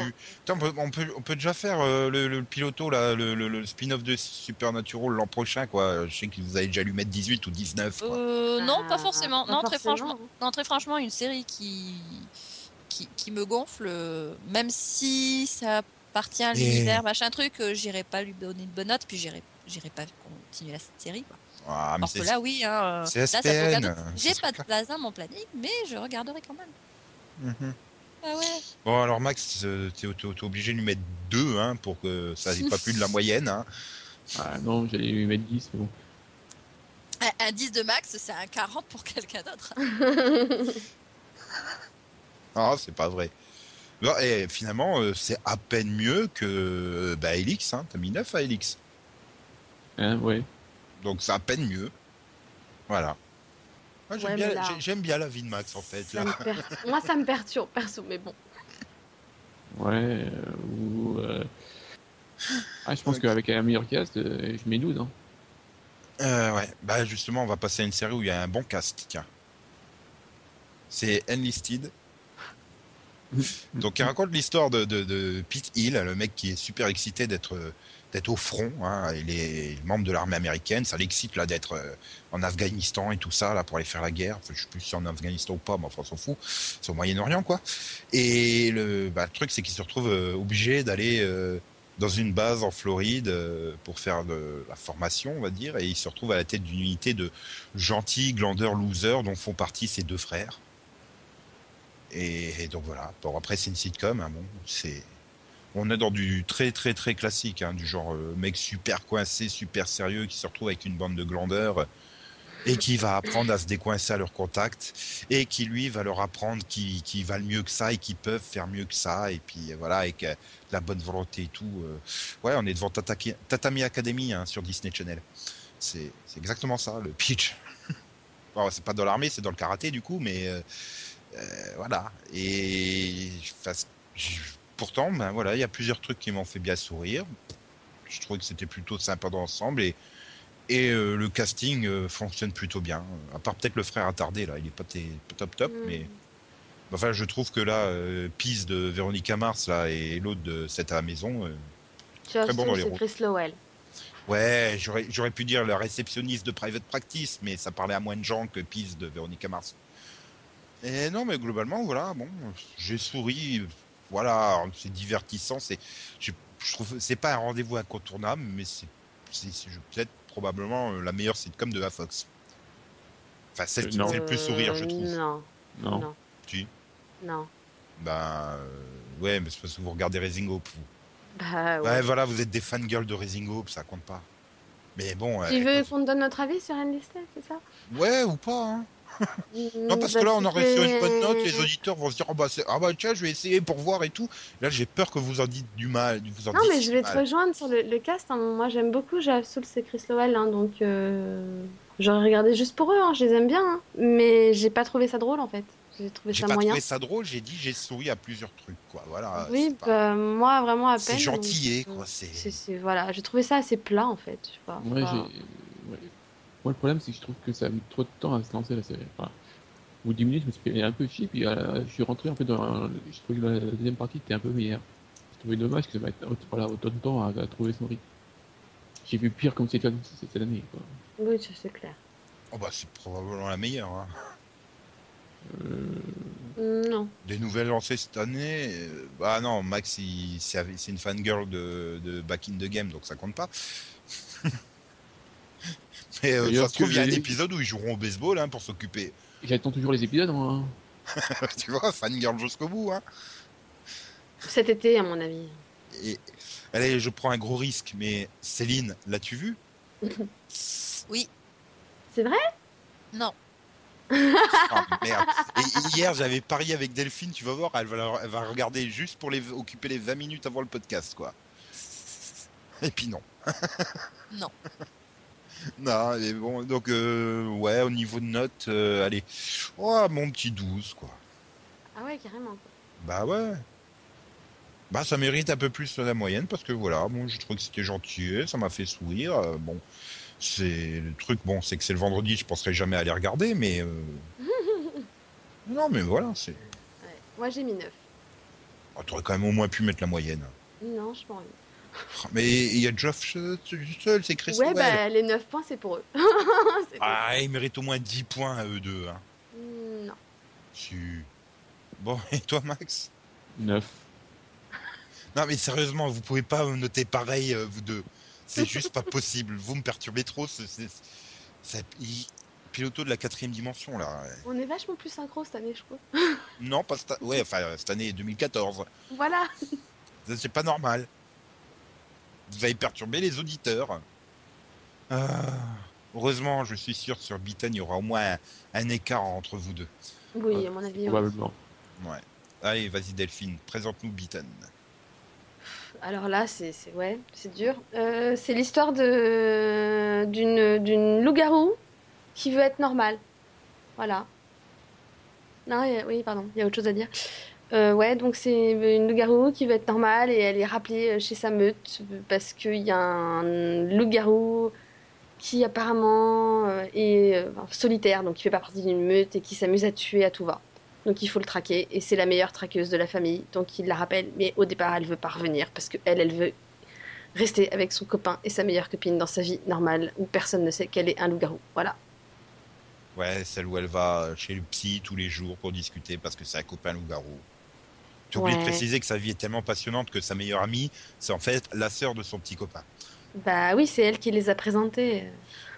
On, peut, on, peut, on peut déjà faire euh, le, le piloto, là, le, le, le spin-off de Supernatural l'an prochain, quoi. Je sais que vous allez déjà lui mettre 18 ou 19, quoi. Euh, non, pas Ah, forcément. pas non, très forcément. franchement. Non, très franchement, une série qui qui, qui me gonfle, euh, même si ça appartient à Et- l'univers, machin truc, euh, j'irai pas lui donner une bonne note, puis j'irai j'irai pas continuer la série. Quoi. Ah, mais Alors que là, oui, hein, euh. J'ai pas de place dans mon planning, mais je regarderai quand même. Mhm. Ah ouais. Bon, alors Max, euh, t'es obligé de lui mettre 2 hein, pour que ça n'ait pas plus de la moyenne. Hein. Ah non, j'allais lui mettre 10, mais bon. Un, un 10 de max, c'est un 40 pour quelqu'un d'autre. Ah, c'est pas vrai. Et finalement, euh, c'est à peine mieux que euh, bah, Helix. Hein. T'as mis 9 à Helix. Hein, ouais. Donc c'est à peine mieux. Voilà. Moi, j'aime Ouais, bien, mais là- j'ai- j'aime bien la vie de Max en fait. Ça Là. me per- Moi, ça me perturbe, perso, mais bon. Ouais, euh, ou. euh, Ah, je pense qu'avec un meilleur cast, euh, je mets 12. Hein. Euh, ouais, bah justement, on va passer à une série où il y a un bon cast. Tiens, c'est Enlisted. Donc, il raconte l'histoire de, Pete Hill, le mec qui est super excité d'être d'être au front. Hein. Il est membre de l'armée américaine. Ça l'excite là d'être euh, en Afghanistan et tout ça là pour aller faire la guerre. Enfin, je sais plus si en Afghanistan ou pas, mais enfin, on s'en fout. C'est au Moyen-Orient quoi. Et le, bah, truc, c'est qu'il se retrouve euh, obligé d'aller euh, dans une base en Floride pour faire de la formation, on va dire. Et il se retrouve à la tête d'une unité de gentils glandeurs losers dont font partie ses deux frères. Et, donc voilà. Bon après c'est une sitcom, hein, bon, c'est on est dans du très très très classique, hein, du genre euh, mec super coincé, super sérieux qui se retrouve avec une bande de glandeurs et qui va apprendre à se décoincer à leur contact et qui lui va leur apprendre qu'ils qu'ils valent mieux que ça et qu'ils peuvent faire mieux que ça et puis euh, voilà avec euh, la bonne volonté et tout. ouais, on est devant Tatami Academy hein, sur Disney Channel. C'est exactement ça le pitch. Bon, c'est pas dans l'armée, c'est dans le karaté du coup, mais voilà. Et pourtant, ben voilà, il y a plusieurs trucs qui m'ont fait bien sourire. Je trouvais que c'était plutôt sympa dans l'ensemble et et euh, le casting euh, fonctionne plutôt bien. À part peut-être le frère attardé là, il est pas, top top, Mm. mais enfin je trouve que là, euh, Peace de Véronica Mars là et l'autre de cette à la maison. euh, Très bon dans les c'est rôles. Chris Lowell. Ouais, j'aurais j'aurais pu dire la réceptionniste de Private Practice, mais ça parlait à moins de gens que Peace de Véronica Mars. Et non, mais globalement, voilà, bon, j'ai souri, voilà, c'est divertissant, c'est, je, je trouve, c'est pas un rendez-vous incontournable, mais c'est, c'est, c'est peut-être probablement euh, la meilleure sitcom de la Fox. Enfin, celle qui me fait le plus sourire, je trouve. Non, Non. non, Si. non. Ben, euh, ouais, mais c'est parce que vous regardez Raising Hope. vous. Bah ouais. Ouais, voilà, vous êtes des fangirls de Raising Hope, ça compte pas. Mais bon. Tu euh, veux qu'on te donne notre avis sur Enlisted, c'est ça? Ouais, ou pas, hein. Non, parce Bah, que là, on aurait fait une bonne note, les auditeurs vont se dire, ah bah, c'est- ah bah tiens, je vais essayer pour voir et tout. Là, j'ai peur que vous en dites du mal. Vous en Non, mais je vais te rejoindre sur le, le cast. hein. Moi, j'aime beaucoup Jeff Souls et Chris Lowell, hein, donc euh, j'aurais regardé juste pour eux. hein. Je les aime bien, hein. mais j'ai pas trouvé ça drôle en fait. J'ai trouvé J'ai ça pas moyen. trouvé ça drôle, j'ai dit, j'ai souri à plusieurs trucs, quoi. Voilà. oui, c'est pas- bah, moi vraiment à peine. c'est gentillé, donc, quoi. euh, C'est. c'est- c'est- voilà, j'ai trouvé ça assez plat en fait. Je sais pas, Ouais, pas- j'ai. ouais. Moi, le problème, c'est que je trouve que ça a mis trop de temps à se lancer la série. Enfin, au bout de 10 minutes, je me suis fait un peu chier, puis euh, je suis rentré en fait dans. Je trouvais que la deuxième partie était un peu meilleure. Je trouvais dommage que ça mette voilà, autant de temps à, à trouver son rythme. J'ai vu pire comme c'était cette année. Quoi. Oui, ça, c'est clair. Oh bah, c'est probablement la meilleure. Hein. Euh, Non. Des nouvelles lancées cette année. euh, Bah non, Max, il- c'est c'est une fangirl de, de Back in the Game, donc ça compte pas. Mais euh, ça se trouve, il y a un épisode où ils joueront au baseball hein, pour s'occuper. J'attends toujours les épisodes, moi. hein. tu vois, fangirl jusqu'au bout. Hein. Cet été, à mon avis. Et, allez, je prends un gros risque, mais Céline, l'as-tu vu Oui, C'est vrai? Non. Ah merde. Et hier, j'avais parié avec Delphine, tu vas voir, elle va, elle va regarder juste pour les, occuper les 20 minutes avant le podcast, quoi. Et puis non. Non. Non, mais bon, donc, euh, ouais, au niveau de notes, euh, allez, oh, mon petit 12, quoi. Ah ouais, carrément. quoi. Bah ouais. Bah ça mérite un peu plus la moyenne parce que voilà, bon, je trouve que c'était gentil, ça m'a fait sourire. euh, bon, c'est le truc, bon, c'est que c'est le vendredi, je penserai jamais à les regarder, mais euh, non, mais voilà, c'est. Ouais. Moi, j'ai mis 9. Oh, T'aurais quand même au moins pu mettre la moyenne. Non, je pas envie. Mais il y a Geoff seul, seul, c'est Chris Ouais, bah les 9 points, c'est pour eux. Ah, ils méritent au moins 10 points à eux deux. Hein. Non. Tu- Bon, et toi, Max? 9. Non, mais sérieusement, vous pouvez pas noter pareil, euh, vous deux. C'est juste pas possible. Vous me perturbez trop. C'est, c'est, c'est- il- piloto de la quatrième dimension, là. On est vachement plus synchro cette année, je trouve. Non, pas cette, ouais, enfin, cette année 2014. Voilà. C'est pas normal. Vous allez perturber les auditeurs. Ah, heureusement, je suis sûr, sur Beaton, il y aura au moins un, un écart entre vous deux. Oui, à mon avis. oui. Probablement. Ouais. Allez, vas-y, Delphine, présente-nous Beaton. Alors là, c'est ouais, c'est dur. Euh, c'est l'histoire de d'une d'une loup-garou qui veut être normale. Voilà. Non, a- oui, pardon, il y a autre chose à dire. Euh, ouais, donc c'est une loup-garou qui veut être normale et elle est rappelée euh, chez sa meute euh, parce qu'il y a un loup-garou qui apparemment est solitaire, donc qui fait pas partie d'une meute et qui s'amuse à tuer à tout va. Donc il faut le traquer et c'est la meilleure traqueuse de la famille, donc il la rappelle, mais au départ elle veut pas revenir parce que elle, elle veut rester avec son copain et sa meilleure copine dans sa vie normale où personne ne sait qu'elle est un loup-garou. Voilà. Ouais, celle où elle va chez le psy tous les jours pour discuter parce que c'est un copain loup-garou. Tu oublies de préciser que sa vie est tellement passionnante que sa meilleure amie, c'est en fait la sœur de son petit copain. Bah oui, c'est elle qui les a présentés.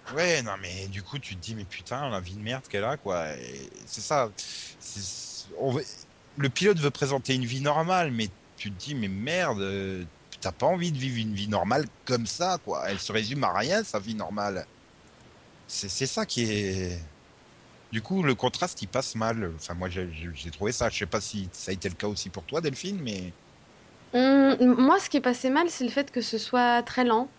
Ouais, non, mais du coup, tu te dis, mais putain, la vie de merde qu'elle a, quoi. C'est ça. On Le pilote veut présenter une vie normale, mais tu te dis, mais merde, euh, t'as pas envie de vivre une vie normale comme ça, quoi. Elle se résume à rien, sa vie normale. C'est ça qui est. Du coup, le contraste, il passe mal. Enfin, moi, j'ai trouvé ça. Je sais pas si ça a été le cas aussi pour toi, Delphine, mais. Hum, moi, ce qui est passé mal, c'est le fait que ce soit très lent.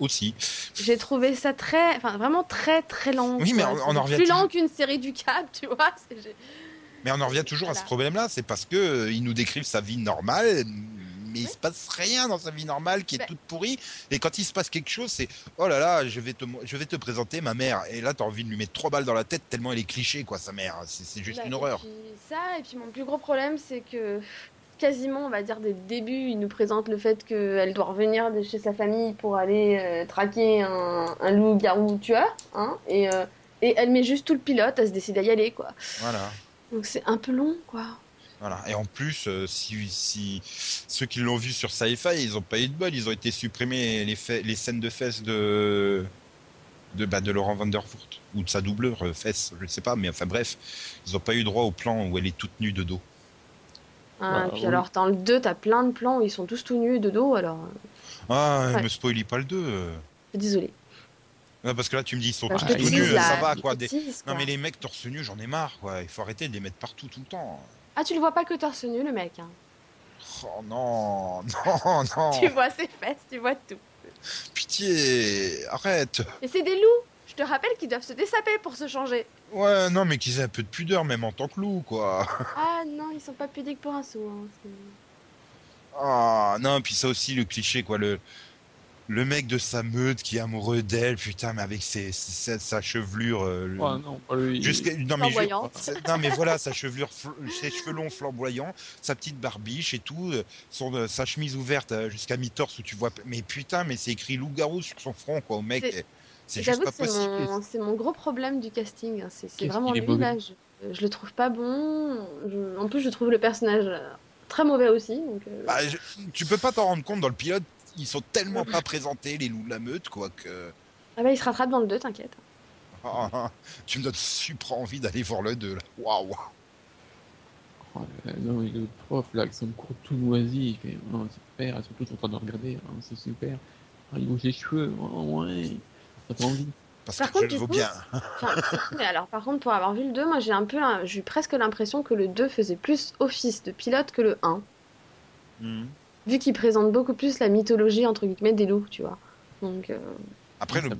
Aussi. J'ai trouvé ça très, enfin vraiment très très lent. Oui, mais on- on en revient plus lent qu'une série du Cap, tu vois. Mais on en revient toujours à ce problème-là, c'est parce que euh, ils nous décrivent sa vie normale, mais il se passe rien dans sa vie normale qui est Bah. toute pourrie. Et quand il se passe quelque chose, c'est oh là là, je vais te, je vais te présenter ma mère. Et là, t'as envie de lui mettre trois balles dans la tête tellement elle est cliché, quoi, sa mère. C'est c'est juste Bah, une et horreur. puis ça, et puis mon plus gros problème, c'est que quasiment, on va dire dès le début, il nous présente le fait qu'elle doit revenir de chez sa famille pour aller euh, traquer un, un loup-garou tueur, hein, et, euh, et elle met juste tout le pilote à se décider à y aller, quoi. Voilà. Donc c'est un peu long, quoi. Voilà. Et en plus, euh, si, si ceux qui l'ont vu sur Sci-Fi, ils ont pas eu de bol, ils ont été supprimés les, fa- les scènes de fesses de de, bah, de Laurent Vandervoort ou de sa doubleur euh, fesses, je sais pas, mais enfin bref, ils ont pas eu droit au plan où elle est toute nue de dos. Bah, puis oui. alors, dans le 2, t'as plein de plans où ils sont tous tout nus de dos, alors euh, Ah, Ouais. me spoilie pas le 2. désolé. Non, parce que là, tu me dis, ils sont Bah, tous tout nus, là, ça va, quoi. Des- tease, Non, quoi. mais les mecs torse nu, j'en ai marre, quoi. Il faut arrêter de les mettre partout, tout le temps. Ah, tu le vois pas que torse nu, le mec. hein. Oh non, non, non. Tu vois ses fesses, tu vois tout. Pitié, arrête. Et c'est des loups Je te rappelle qu'ils doivent se dessaper pour se changer. Ouais, non, mais qu'ils aient un peu de pudeur, même en tant que loup, quoi. Ah non, ils sont pas pudiques pour un sou. hein, Ah, non, puis ça aussi, le cliché, quoi. Le, le mec de sa meute qui est amoureux d'elle, putain, mais avec ses, ses- sa chevelure. euh, Oh non, pas lui. Jusqu'à- non, mais je- non mais voilà sa chevelure ses cheveux longs flamboyants sa petite barbiche et tout euh, son euh, sa chemise ouverte euh, jusqu'à mi-torse où tu vois mais putain mais c'est écrit loup-garou sur son front quoi au mec C'est- juste pas possible mon, c'est mon gros problème du casting. hein. C'est vraiment lui là. Je, je le trouve pas bon. Je- en plus, je trouve le personnage très mauvais aussi. Donc, euh, Bah, je- tu peux pas t'en rendre compte dans le pilote ils sont tellement pas présentés les loups de la meute quoi que ah bah, il se rattrape dans le 2, t'inquiète. Ah, ah, tu me donnes super envie d'aller voir le 2 là waouh Oh, non, mais le prof, là, avec son cours tout moisi, il fait oh, super, ils sont tous en train de regarder, hein, c'est super. Ah, il bouge les cheveux, oh, ouais, ça fait envie. parce Par que je contre, le du vaux coup, bien mais alors, par contre, pour avoir vu le 2, moi j'ai un peu, j'ai eu presque l'impression que le 2 faisait plus office de pilote que le 1. Hmm. Vu qu'il présente beaucoup plus la mythologie, entre guillemets, des loups, tu vois. Donc, euh, après le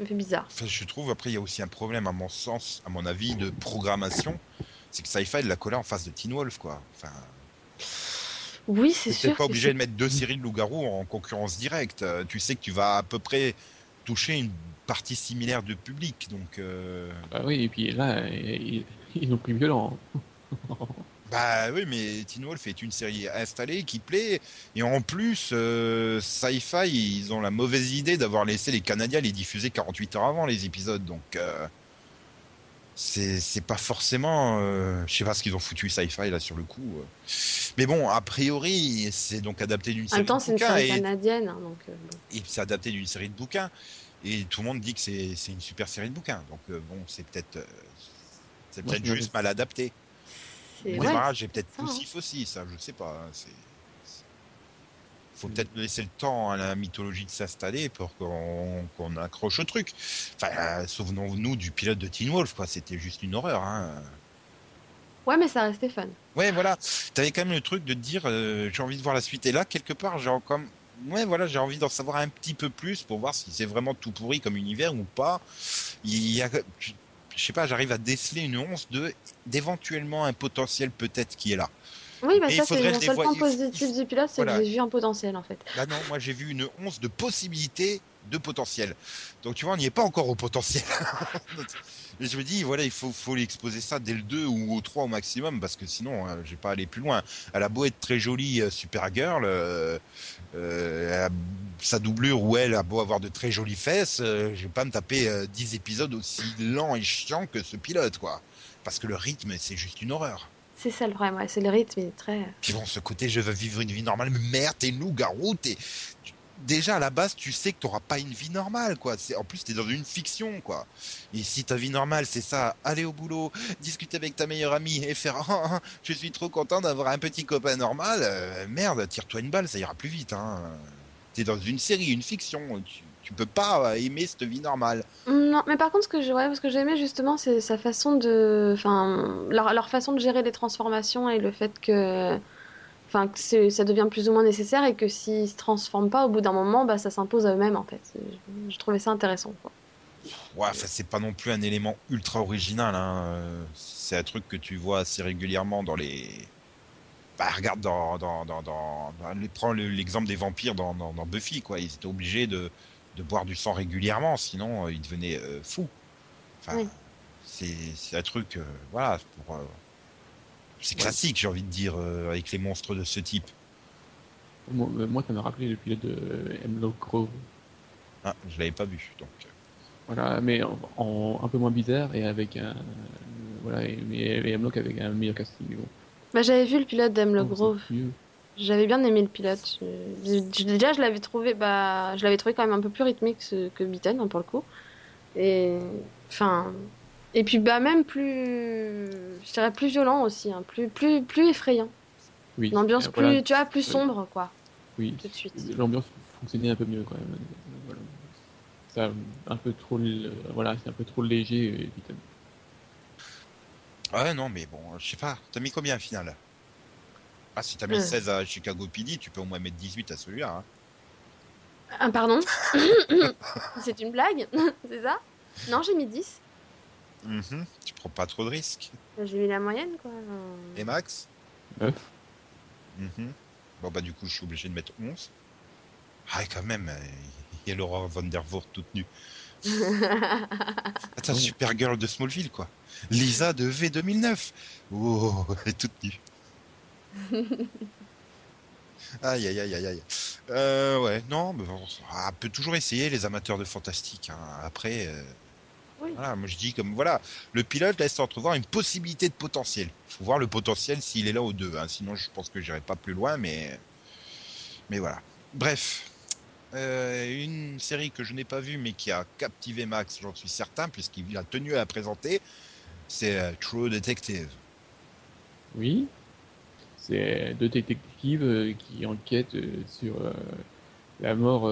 me fait bizarre. Enfin, je trouve, après, il y a aussi un problème, à mon sens, à mon avis, de programmation. C'est que Sci-Fi l'a collé en face de Teen Wolf, quoi. Enfin, Oui, c'est sûr. pas c'est obligé sûr. de mettre deux séries de loups-garous en concurrence directe. Euh, Tu sais que tu vas à peu près toucher une partie similaire de public, donc... euh, Bah oui, et puis là, ils, ils ont pris violent. Bah oui, mais Teen Wolf est une série installée qui plaît, et en plus, euh, Sci-Fi, ils ont la mauvaise idée d'avoir laissé les Canadiens les diffuser 48 heures avant les épisodes, donc euh, c'est pas forcément, euh, je sais pas ce qu'ils ont foutu Sci-Fi là sur le coup. euh. Mais bon, a priori, c'est donc adapté d'une En série même temps, c'est une série et, canadienne, hein, donc euh, et c'est adapté d'une série de bouquins, et tout le monde dit que c'est une super série de bouquins, donc euh, bon, c'est peut-être euh, juste mal adapté. C'est Le ouais, démarrage est peut-être hein. poussif aussi, ça, je sais pas. hein, C'est... Faut peut-être laisser le temps à la mythologie de s'installer pour qu'on, accroche au truc. Enfin, euh, souvenons-nous du pilote de Teen Wolf, quoi. C'était juste une horreur, hein. Ouais, mais ça restait fun. Ouais, voilà. T'avais quand même le truc de te dire, euh, j'ai envie de voir la suite. Et là, quelque part, j'ai comme, ouais, voilà, j'ai envie d'en savoir un petit peu plus pour voir si c'est vraiment tout pourri comme univers ou pas. Il y a, je, sais pas, j'arrive à déceler une once de d'éventuellement un potentiel peut-être qui est là. Oui, bah Mais ça, c'est le mon seul point positif du pilote, c'est voilà. que j'ai vu un potentiel, en fait. Là non, moi j'ai vu une once de possibilité de potentiel. Donc tu vois, on n'y est pas encore au potentiel. Et je me dis, voilà, il faut, faut l'exposer ça dès le 2 ou au 3 au maximum, parce que sinon, euh, je vais pas aller plus loin. Elle a beau être très jolie, euh, Supergirl, euh, euh, sa doublure ou elle a beau avoir de très jolies fesses, euh, je vais pas me taper euh, 10 épisodes aussi lents et chiants que ce pilote, quoi. Parce que le rythme, c'est juste une horreur. C'est ça le problème, ouais, c'est le rythme, il est très... Puis bon, ce côté, je veux vivre une vie normale, mais merde, t'es loup-garou, t'es... tu- Déjà, à la base, tu sais que t'auras pas une vie normale, quoi. En plus, t'es dans une fiction, quoi. Et si ta vie normale, c'est ça, aller au boulot, discuter avec ta meilleure amie et faire « Ah, ah, je suis trop content d'avoir un petit copain normal euh, merde, tire-toi une balle, ça ira plus vite, hein. T'es dans une série, une fiction, tu, tu peux pas euh, aimer cette vie normale. Non, mais par contre, ce que j'ai ouais, justement, c'est sa façon de, enfin, leur, leur façon de gérer les transformations et le fait que, enfin, que ça devient plus ou moins nécessaire et que s'ils se transforment pas, au bout d'un moment, bah, ça s'impose à eux-mêmes en fait. Je, je trouvais ça intéressant. Quoi. Ouais, c'est pas non plus un élément ultra original. Hein. C'est un truc que tu vois assez régulièrement dans les. Bah, regarde dans, dans, dans, dans, prends le- l'exemple des vampires dans, dans, dans Buffy, quoi. Ils étaient obligés de, de boire du sang régulièrement, sinon euh, ils devenaient euh, fous. Enfin, Oui. c'est c'est un truc, euh, voilà, pour, euh, c'est classique, j'ai envie de dire, euh, avec les monstres de ce type. Moi, euh, moi, ça m'a rappelé le pilote de Hemlock Grove. Ah, je l'avais pas vu, donc. euh, Voilà, mais en, en- un peu moins bizarre et avec un. Voilà, et, Hemlock avec un meilleur casting. bon. Bah, j'avais vu le pilote d'Hemlock Oh, Grove. J'avais bien aimé le pilote. Je- je- déjà, je l'avais trouvé, bah, je l'avais trouvé quand même un peu plus rythmé que, que Beaton, hein, pour le coup. Et, enfin, et puis bah même plus, je dirais plus violent aussi, hein, plus, plus, plus effrayant. Oui. Une ambiance Euh, plus, voilà, tu vois, plus sombre, quoi, oui. tout de suite. L'ambiance fonctionnait un peu mieux quand même. Voilà. Ça, un peu trop, voilà, c'est un peu trop léger. et puis, Ouais, non, mais bon, je sais pas. T'as mis combien au final? Ah, si t'as mis Euh. 16 à Chicago PD, tu peux au moins mettre 18 à celui-là. Hein. Ah, pardon C'est une blague C'est ça? Non, j'ai mis 10. Mhm. Tu prends pas trop de risques. J'ai mis la moyenne, quoi. Et Max Neuf. Mhm. Bon, bah, du coup, je suis obligé de mettre 11. Ah, quand même, euh, il y a Laura Van Der Voort toute nue. Attends, Oui. Supergirl de Smallville, quoi. Lisa de V 2009. Oh, elle est toute nue. Aïe, aïe, aïe, aïe, aïe. Euh, ouais, non, mais bon, on peut toujours essayer, les amateurs de fantastique. hein. Après, euh, Oui. voilà, moi je dis comme, voilà, le pilote laisse entrevoir une possibilité de potentiel. faut voir le potentiel s'il est là au 2. hein. Sinon, je pense que j'irai pas plus loin, mais, mais voilà. Bref, euh, une série que je n'ai pas vue, mais qui a captivé Max, j'en suis certain, puisqu'il a tenu à la présenter, c'est euh, True Detective. Oui. C'est deux détectives euh, qui enquêtent euh, sur euh, la mort.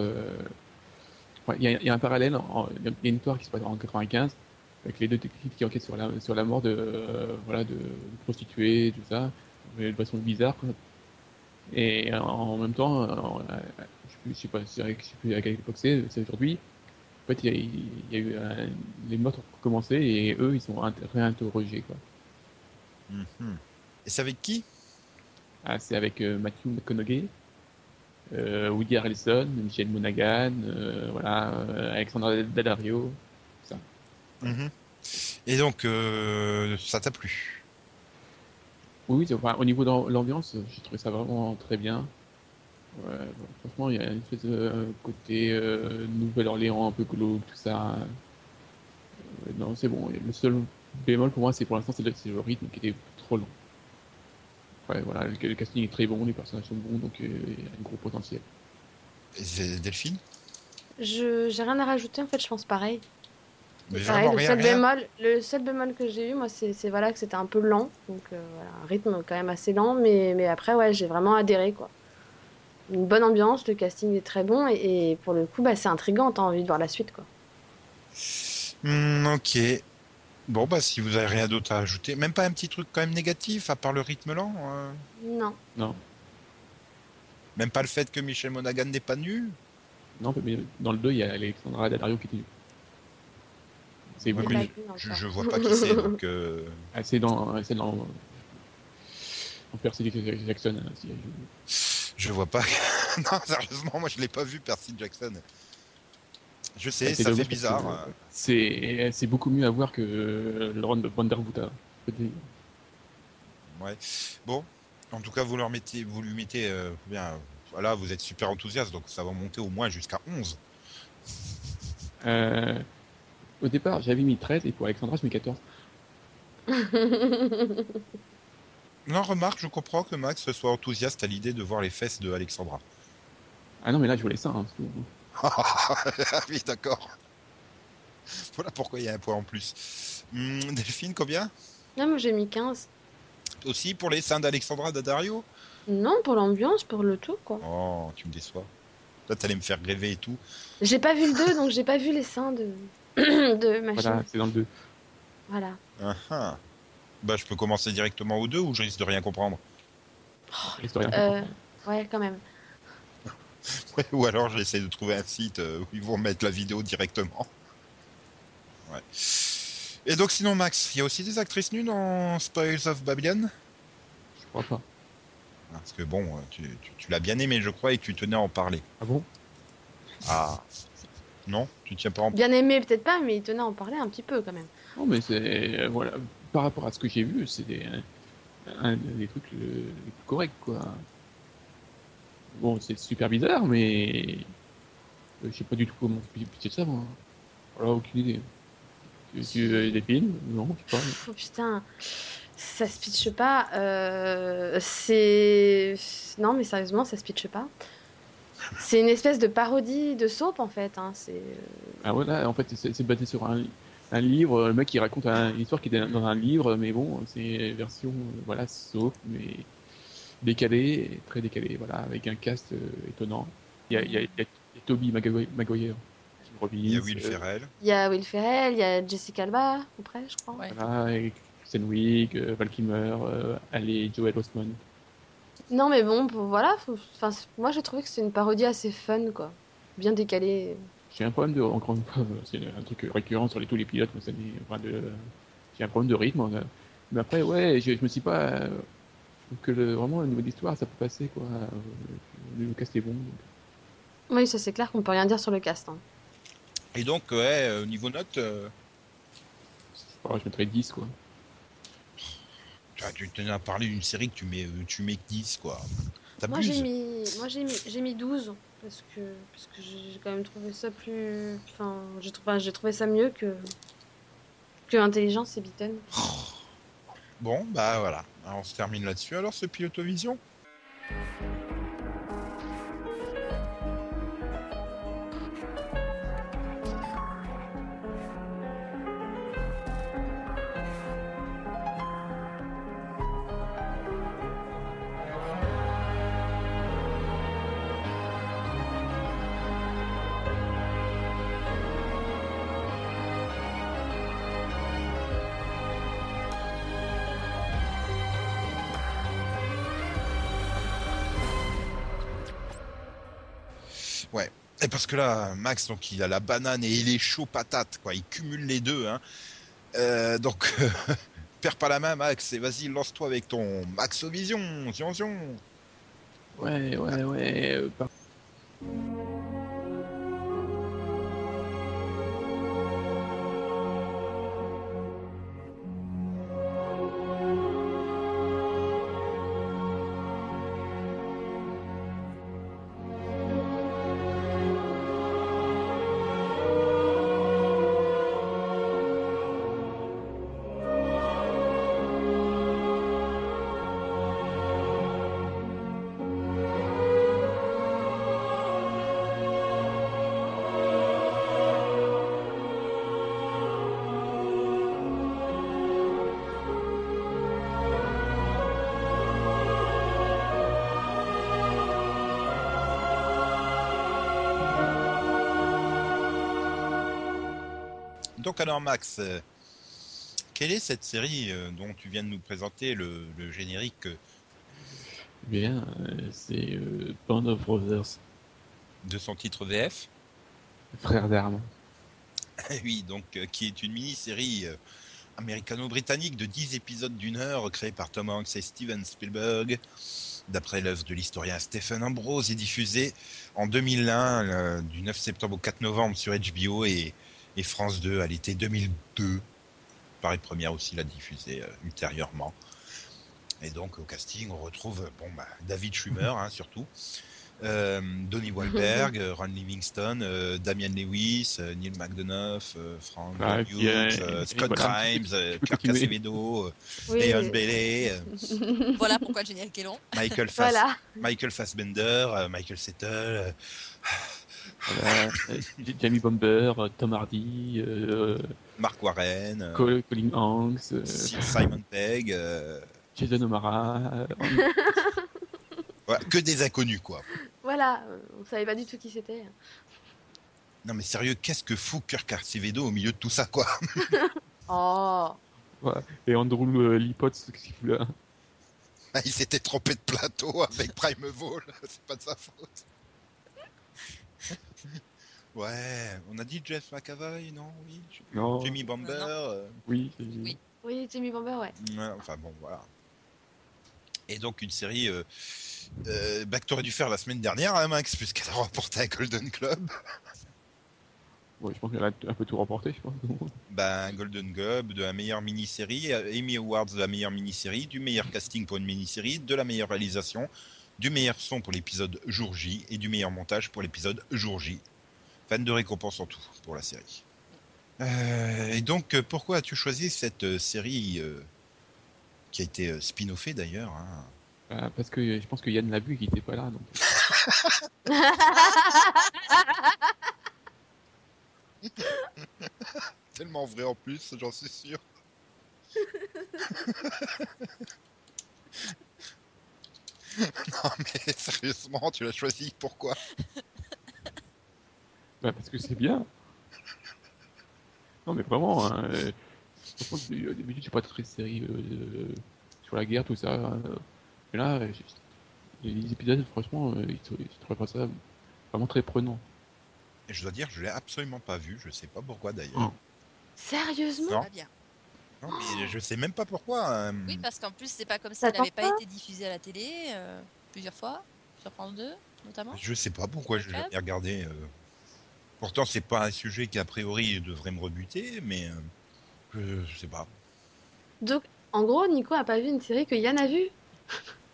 Euh, ouais, Il y, a- il y a un parallèle, il y a une histoire qui se passe en 95, avec les deux détectives qui enquêtent sur la, sur la mort de, euh, voilà, de, prostituées, tout ça, de façon bizarre. quoi. Et en, en même temps, en- euh, je je sais pas, plus à quelle époque c'est, c'est aujourd'hui. En fait, il y a, il y a eu un- les meurtres ont commencé et eux, ils sont inter- réinterrogés. Quoi. Mhm. Et c'est avec qui? Ah, c'est avec euh, Matthew McConaughey, euh, Woody Harrelson, Michel Monaghan, euh, voilà, euh, Alexandra Daddario. Ça. Mhm. Et donc, euh, ça t'a plu? Oui, enfin, au niveau de l'ambiance, j'ai trouvé ça vraiment très bien. Ouais, franchement, il y a une espèce de euh, côté euh, Nouvelle-Orléans un peu glauque, tout ça. Euh, non, c'est bon. Le seul bémol pour moi, c'est pour l'instant, c'est le, c'est le rythme qui était trop long. Ouais, voilà, le, le casting est très bon, les personnages sont bons, donc euh, il y a un gros potentiel. Delphine? Je, j'ai rien à rajouter, en fait, je pense pareil. Mais Pareil, le rien, seul rien. bémol, le seul bémol que j'ai eu, moi, c'est, voilà que c'était un peu lent, donc euh, voilà, un rythme quand même assez lent, mais, mais après, ouais, j'ai vraiment adhéré, quoi. Une bonne ambiance, le casting est très bon, et, et pour le coup, bah, c'est intriguant, t'as envie de voir la suite, quoi. Hmm, ok. Bon, bah, si vous avez rien d'autre à ajouter, même pas un petit truc quand même négatif, à part le rythme lent euh, Non. Non, Même pas le fait que Michel Monaghan n'est pas nu non, mais dans le 2, il y a Alexandra Daddario qui C'est mais pas mieux. vu encore. Je, je vois pas qui c'est, donc... euh, Ah, c'est dans, c'est dans, dans Percy Jackson. hein, si. Je vois pas. non, sérieusement, moi je l'ai pas vu, Percy Jackson. Je sais, ça fait bizarre. C'est, beaucoup mieux à voir que le Ron de. Ouais. Bon, en tout cas, vous leur mettez, vous lui mettez, euh, bien, voilà, vous êtes super enthousiaste, donc ça va monter au moins jusqu'à 11. Euh, au départ, j'avais mis 13 et pour Alexandra, je mets 14. Non, remarque, je comprends que Max soit enthousiaste à l'idée de voir les fesses de Alexandra. Ah non, mais là, je voulais ça. Hein, tout. Ah oui, d'accord. Voilà pourquoi il y a un point en plus. Hum, Delphine, combien? Non, moi j'ai mis 15. Aussi pour les seins d'Alexandra Daddario Non, pour l'ambiance, pour le tout, quoi. Oh, tu me déçois. Là, t'allais me faire rêver et tout. J'ai pas vu le 2, donc j'ai pas vu les seins de, de machin. Voilà, c'est dans le 2. Voilà. Ah, ah. Bah, je peux commencer directement au 2 ou je risque de rien comprendre? L'historien. Euh, ouais, quand même. Ouais, ou alors j'essaie de trouver un site euh, où ils vont mettre la vidéo directement. Ouais. Et donc sinon Max, il y a aussi des actrices nues dans Spoils of Babylon? Je crois pas. Parce que bon, euh, tu, tu- tu l'as bien aimé je crois et que tu tenais à en parler. Ah bon? Ah. Non? Tu tiens pas à en Bien aimé, peut-être pas, mais il tenait à en parler un petit peu quand même. Non, mais c'est. euh, Voilà. Par rapport à ce que j'ai vu, c'est des, un, des trucs les plus corrects, quoi. Bon, c'est super bizarre, mais. euh, Je sais pas du tout comment pitcher ça, moi. Voilà, aucune idée. Tu, tu des films? Non, je sais pas. Oh putain, ça se pitche pas. euh, c'est. Non, mais sérieusement, ça se pitche pas. C'est une espèce de parodie de soap en fait. Hein. C'est. Ah voilà, en fait, c'est c'est basé sur un, un livre. Le mec, il raconte un- une histoire qui est dans un livre, mais bon, c'est version, euh, voilà, sauf, mais décalé, très décalé, voilà, avec un cast euh, étonnant. Il y a, il y a, il y a- il y a Toby Maguire, Maguire, Jim Robbins, Il y a Will euh, Ferrell. Il y a Will Ferrell, il y a Jessica Alba après, je crois. Ouais. voilà, et Wiig, euh, Val Kilmer, euh, Ali Joel Osment. Non, mais bon, pour- voilà. faut- Enfin, moi, j'ai trouvé que c'est une parodie assez fun, quoi. Bien décalée. J'ai un problème de, encore une fois, c'est un truc récurrent sur les, tous les pilotes, enfin, de, j'ai un problème de rythme. Mais après, ouais, je, je me suis pas, que le, vraiment, au niveau d'histoire, ça peut passer, quoi. Euh, le cast est bon. donc. Oui, ça c'est clair qu'on peut rien dire sur le cast. hein. Et donc, ouais, euh, au niveau note, euh, pas, je mettrais 10, quoi. tu, tenais à parler d'une série que tu mets, tu mets que 10, quoi. Moi, j'ai mis, moi, j'ai mis, j'ai mis 12 parce que, parce que j'ai quand même trouvé ça plus. Enfin, j'ai trouvé, j'ai trouvé ça mieux que. que Intelligence et Beaton. Bon, bah voilà. Alors, on se termine là-dessus. Alors, ce pilotovision Ouais. Parce que là, Max, donc il a la banane et il est chaud patate, quoi. Il cumule les deux, hein. Euh, donc, perds pas la main, Max, et vas-y, lance-toi avec ton Maxovision, zion, zion. Ouais, ouais, ouais. Donc alors, Max, euh, quelle est cette série euh, dont tu viens de nous présenter le, le générique euh, Bien, c'est Band of Brothers, de son titre VF frère d'armes. oui, donc qui est une mini-série américano-britannique de 10 épisodes d'une heure créée par Tom Hanks et Steven Spielberg, d'après l'œuvre de l'historien Stephen Ambrose et diffusée en 2001 euh, du 9 septembre au 4 novembre sur HBO et, et France 2 à l'été 2002. Pareil Première aussi l'a diffusée euh, ultérieurement. Et donc au casting on retrouve bon bah, David Schwimmer hein, surtout. Euh, Donnie Wahlberg, Ron Livingston, euh, Damian Lewis, euh, Neil McDonough, euh, Frank Ah, Hughes, euh, euh, Scott voilà, Grimes, euh, Kirk. Acevedo, Oui, Leon oui. Bailey, euh, Voilà pourquoi le générique est long. Michael, Fass- Voilà. Michael Fassbender, euh, Michael Settle, euh, Voilà, euh, Jamie Bomber, euh, Tom Hardy, euh, Mark Warren, euh, Col- Colin Hanks, euh, Simon Pegg, euh, Jason O'Mara. euh, voilà, que des inconnus quoi. Voilà, on savait pas du tout qui c'était. Non mais sérieux, qu'est-ce que fout Kirk Acevedo au milieu de tout ça quoi? Oh. Et Andrew euh, Lipot, ce qu'il fout là. Il s'était trompé de plateau avec Primeval, c'est pas de sa faute. Ouais, on a dit Jeff McAvoy, non? Oui. Non. Non, non. euh, Oui, Oui. oui, Jimmy Bomber, ouais. ouais, enfin bon, voilà. Et donc une série euh, euh, bah, que t'aurais dû faire la semaine dernière, hein, Max, puisqu'elle a remporté un Golden Globe. Ouais, je pense qu'elle a un peu tout remporté, je pense. Un Golden Globe de la meilleure mini-série, Emmy Awards de la meilleure mini-série, du meilleur casting pour une mini-série, de la meilleure réalisation, du meilleur son pour l'épisode Jour J et du meilleur montage pour l'épisode Jour J. Fan de récompenses en tout pour la série. Euh, et donc, euh, pourquoi as-tu choisi cette euh, série euh, qui a été spin-offée d'ailleurs hein? Euh, parce que je pense que Yann l'a vu et qu'il était pas là. Donc... Tellement vrai en plus, j'en suis sûr. non mais sérieusement, tu l'as choisi, pourquoi? Bah, parce que c'est bien. Non, mais vraiment, hein, euh, euh, d'habitude, je suis pas très série euh, sur la guerre, tout ça. hein. Mais là, euh, les épisodes, franchement, euh, ils trou- je trouvais pas ça vraiment très prenant. Et je dois dire, je l'ai absolument pas vu, je sais pas pourquoi d'ailleurs. Oh. Sérieusement? Non. Non, mais je sais même pas pourquoi. euh, Oui, parce qu'en plus, c'est pas comme Ça elle n'avait tente pas pas été diffusée à la télé euh, plusieurs fois, sur France 2 notamment. Je sais pas pourquoi je l'ai Incroyable. jamais regardé. euh. Pourtant, c'est pas un sujet qui a priori devrait me rebuter, mais euh, je, je sais pas. Donc, en gros, Nico a pas vu une série que Yann a vue?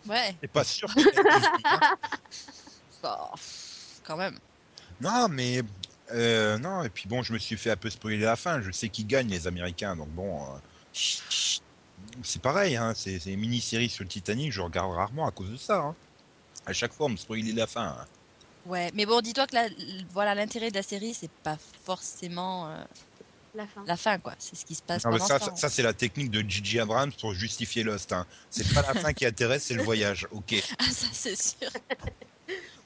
Ouais, C'est pas sûr. plus, hein. bah, pff, quand même. Non, mais euh, non. Et puis bon, je me suis fait un peu spoiler la fin. Je sais qui gagne les Américains, donc bon. euh. C'est pareil, hein, c'est c'est une mini-série sur le Titanic, je regarde rarement à cause de ça. Hein. À chaque fois, on me spoilait la fin. hein. Ouais, mais bon, dis-toi que la- voilà l'intérêt de la série, c'est pas forcément euh, La fin. la fin, quoi. C'est ce qui se passe Non, pendant ça, c'est la technique de Gigi Abrams pour justifier Lost. Hein. C'est pas la fin qui intéresse, c'est le voyage. Ok. Ah, ça, c'est sûr.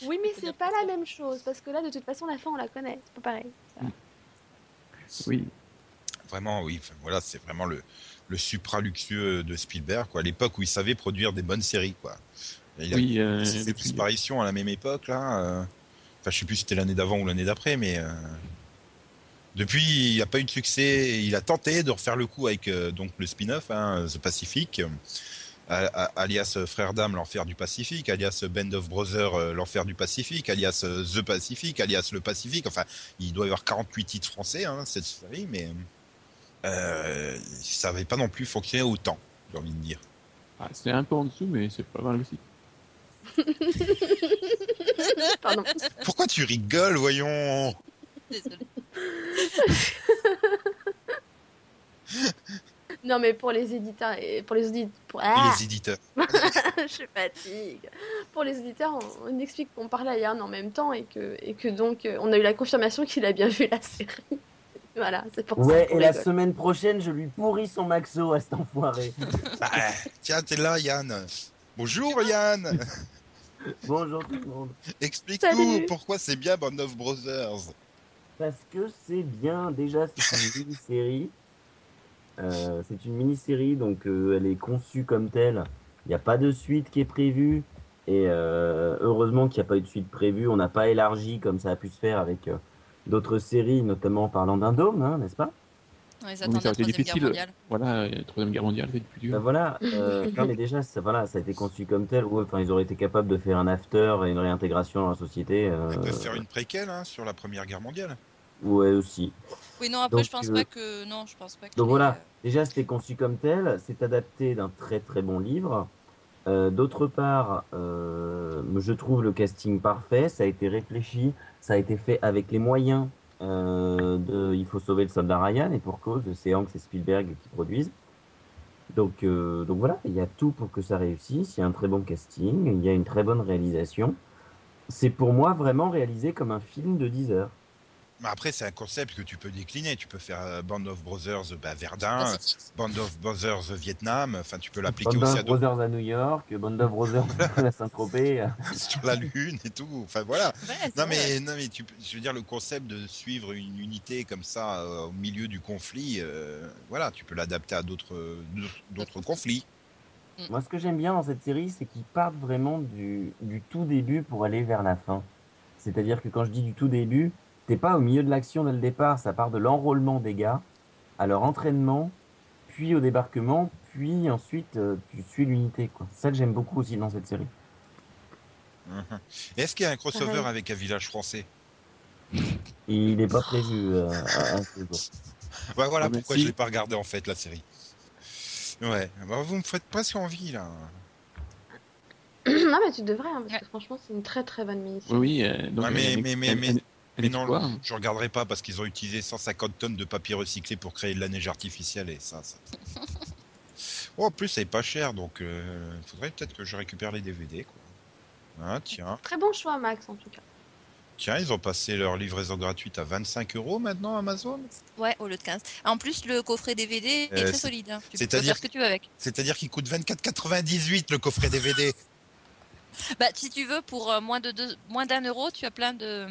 Oui, mais c'est pas la même chose, parce que là, de toute façon, la fin, on la connaît. C'est pas pareil. Oui, Vraiment, oui. Voilà, c'est vraiment le, le supra-luxueux de Spielberg, quoi. À l'époque où il savait produire des bonnes séries, quoi. Il a oui. Euh, ses depuis- disparitions à la même époque, là. euh, Enfin, je sais plus si c'était l'année d'avant ou l'année d'après, mais euh, depuis, il n'a pas eu de succès. Il a tenté de refaire le coup avec euh, donc le spin-off, hein, The Pacific, euh, a- a- alias Frères d'âme, l'enfer du Pacifique, alias Band of Brothers, euh, l'enfer du Pacifique, alias euh, The Pacific, alias le Pacifique. Enfin, il doit y avoir 48 titres français, hein, cette série, mais euh, ça n'avait pas non plus fonctionné autant, j'ai envie de dire. Ah, c'est un peu en dessous, mais c'est pas mal aussi. Pardon. Pourquoi tu rigoles, voyons? Désolée. Non, mais pour les éditeurs et pour les auditeurs. Pour... Ah, les éditeurs. je fatigue. Pour les auditeurs, on, on explique qu'on parlait à Yann en même temps et que, et que donc euh, on a eu la confirmation qu'il a bien vu la série. Voilà, c'est pour ça. Ouais, et la semaine prochaine, je lui pourris son maxo à cet enfoiré. Bah, tiens, t'es là, Yann. Bonjour, Yann. Bonjour tout le monde. Explique-nous pourquoi c'est bien Band of Brothers. Parce que c'est bien, déjà, c'est une mini-série. Euh, c'est une mini-série, donc euh, elle est conçue comme telle. Il n'y a pas de suite qui est prévue. Et euh, heureusement qu'il n'y a pas eu de suite prévue. On n'a pas élargi comme ça a pu se faire avec euh, d'autres séries, notamment parlant d'un dôme, hein, n'est-ce pas? Ouais, ils ça la été troisième guerre difficile. mondiale. Voilà, la troisième guerre mondiale, c'est plus dur. voilà, euh, non mais déjà ça, voilà, ça a été conçu comme tel, ouais, enfin ils auraient été capables de faire un after et une réintégration dans la société. Euh, Ils peuvent faire une préquelle hein, sur la Première Guerre mondiale. Ouais aussi. Oui, non, après, Donc, je pense euh, pas que. Non, je pense pas que. Donc voilà, euh, déjà c'était conçu comme tel, c'est adapté d'un très très bon livre. Euh, D'autre part, euh, je trouve le casting parfait, ça a été réfléchi, ça a été fait avec les moyens euh, de Il faut sauver le soldat Ryan et pour cause, c'est Hanks et Spielberg qui produisent. Donc, donc voilà, il y a tout pour que ça réussisse, il y a un très bon casting, il y a une très bonne réalisation. C'est pour moi vraiment réalisé comme un film de 10 heures. Mais après, c'est un concept que tu peux décliner. Tu peux faire euh, Band of Brothers bah, Verdun, Pacifique. Band of Brothers Vietnam. Enfin, tu peux l'appliquer Band aussi of à d'autres Brothers à New York, Band of Brothers à Saint-Tropez. sur la Lune et tout. Enfin, voilà. Ouais, Non mais, non mais tu, je veux dire le concept de suivre une unité comme ça euh, au milieu du conflit, euh, voilà, tu peux l'adapter à d'autres d'autres- d'autres conflits. Moi, ce que j'aime bien dans cette série, c'est qu'ils partent vraiment du, du tout début pour aller vers la fin. C'est-à-dire que quand je dis du tout début, t'es pas au milieu de l'action dès le départ, ça part de l'enrôlement des gars, à leur entraînement, puis au débarquement, puis ensuite euh, tu suis l'unité. quoi. C'est ça que j'aime beaucoup aussi dans cette série. Mhm. Et Est-ce qu'il y a un crossover avec un village français? Il n'est pas prévu euh, à, à ce jour. Ouais, voilà Ah, pourquoi si. je l'ai pas regardé en fait la série. Ouais, bah, vous me faites presque envie là. non, mais tu devrais, hein, parce que franchement, c'est une très très bonne mini Oui, euh, donc, Ouais, mais- mais- mais- mais- Mais non, quoi je regarderai pas parce qu'ils ont utilisé 150 tonnes de papier recyclé pour créer de la neige artificielle et ça. ça... Oh, en plus, c'est pas cher donc il faudrait peut-être que je récupère les DVD quoi. Ah, tiens, Très bon choix, Max, en tout cas. tiens, ils ont passé leur livraison gratuite à 25 euros maintenant Amazon? Ouais, au lieu de 15. En plus, le coffret DVD est Euh, très solide. hein. Tu peux c'est-à-dire faire ce que tu veux avec. C'est-à-dire qu'il coûte 24,98 le coffret DVD. Bah, si tu veux, pour euh, moins de deux, moins d'un euro, tu as plein de,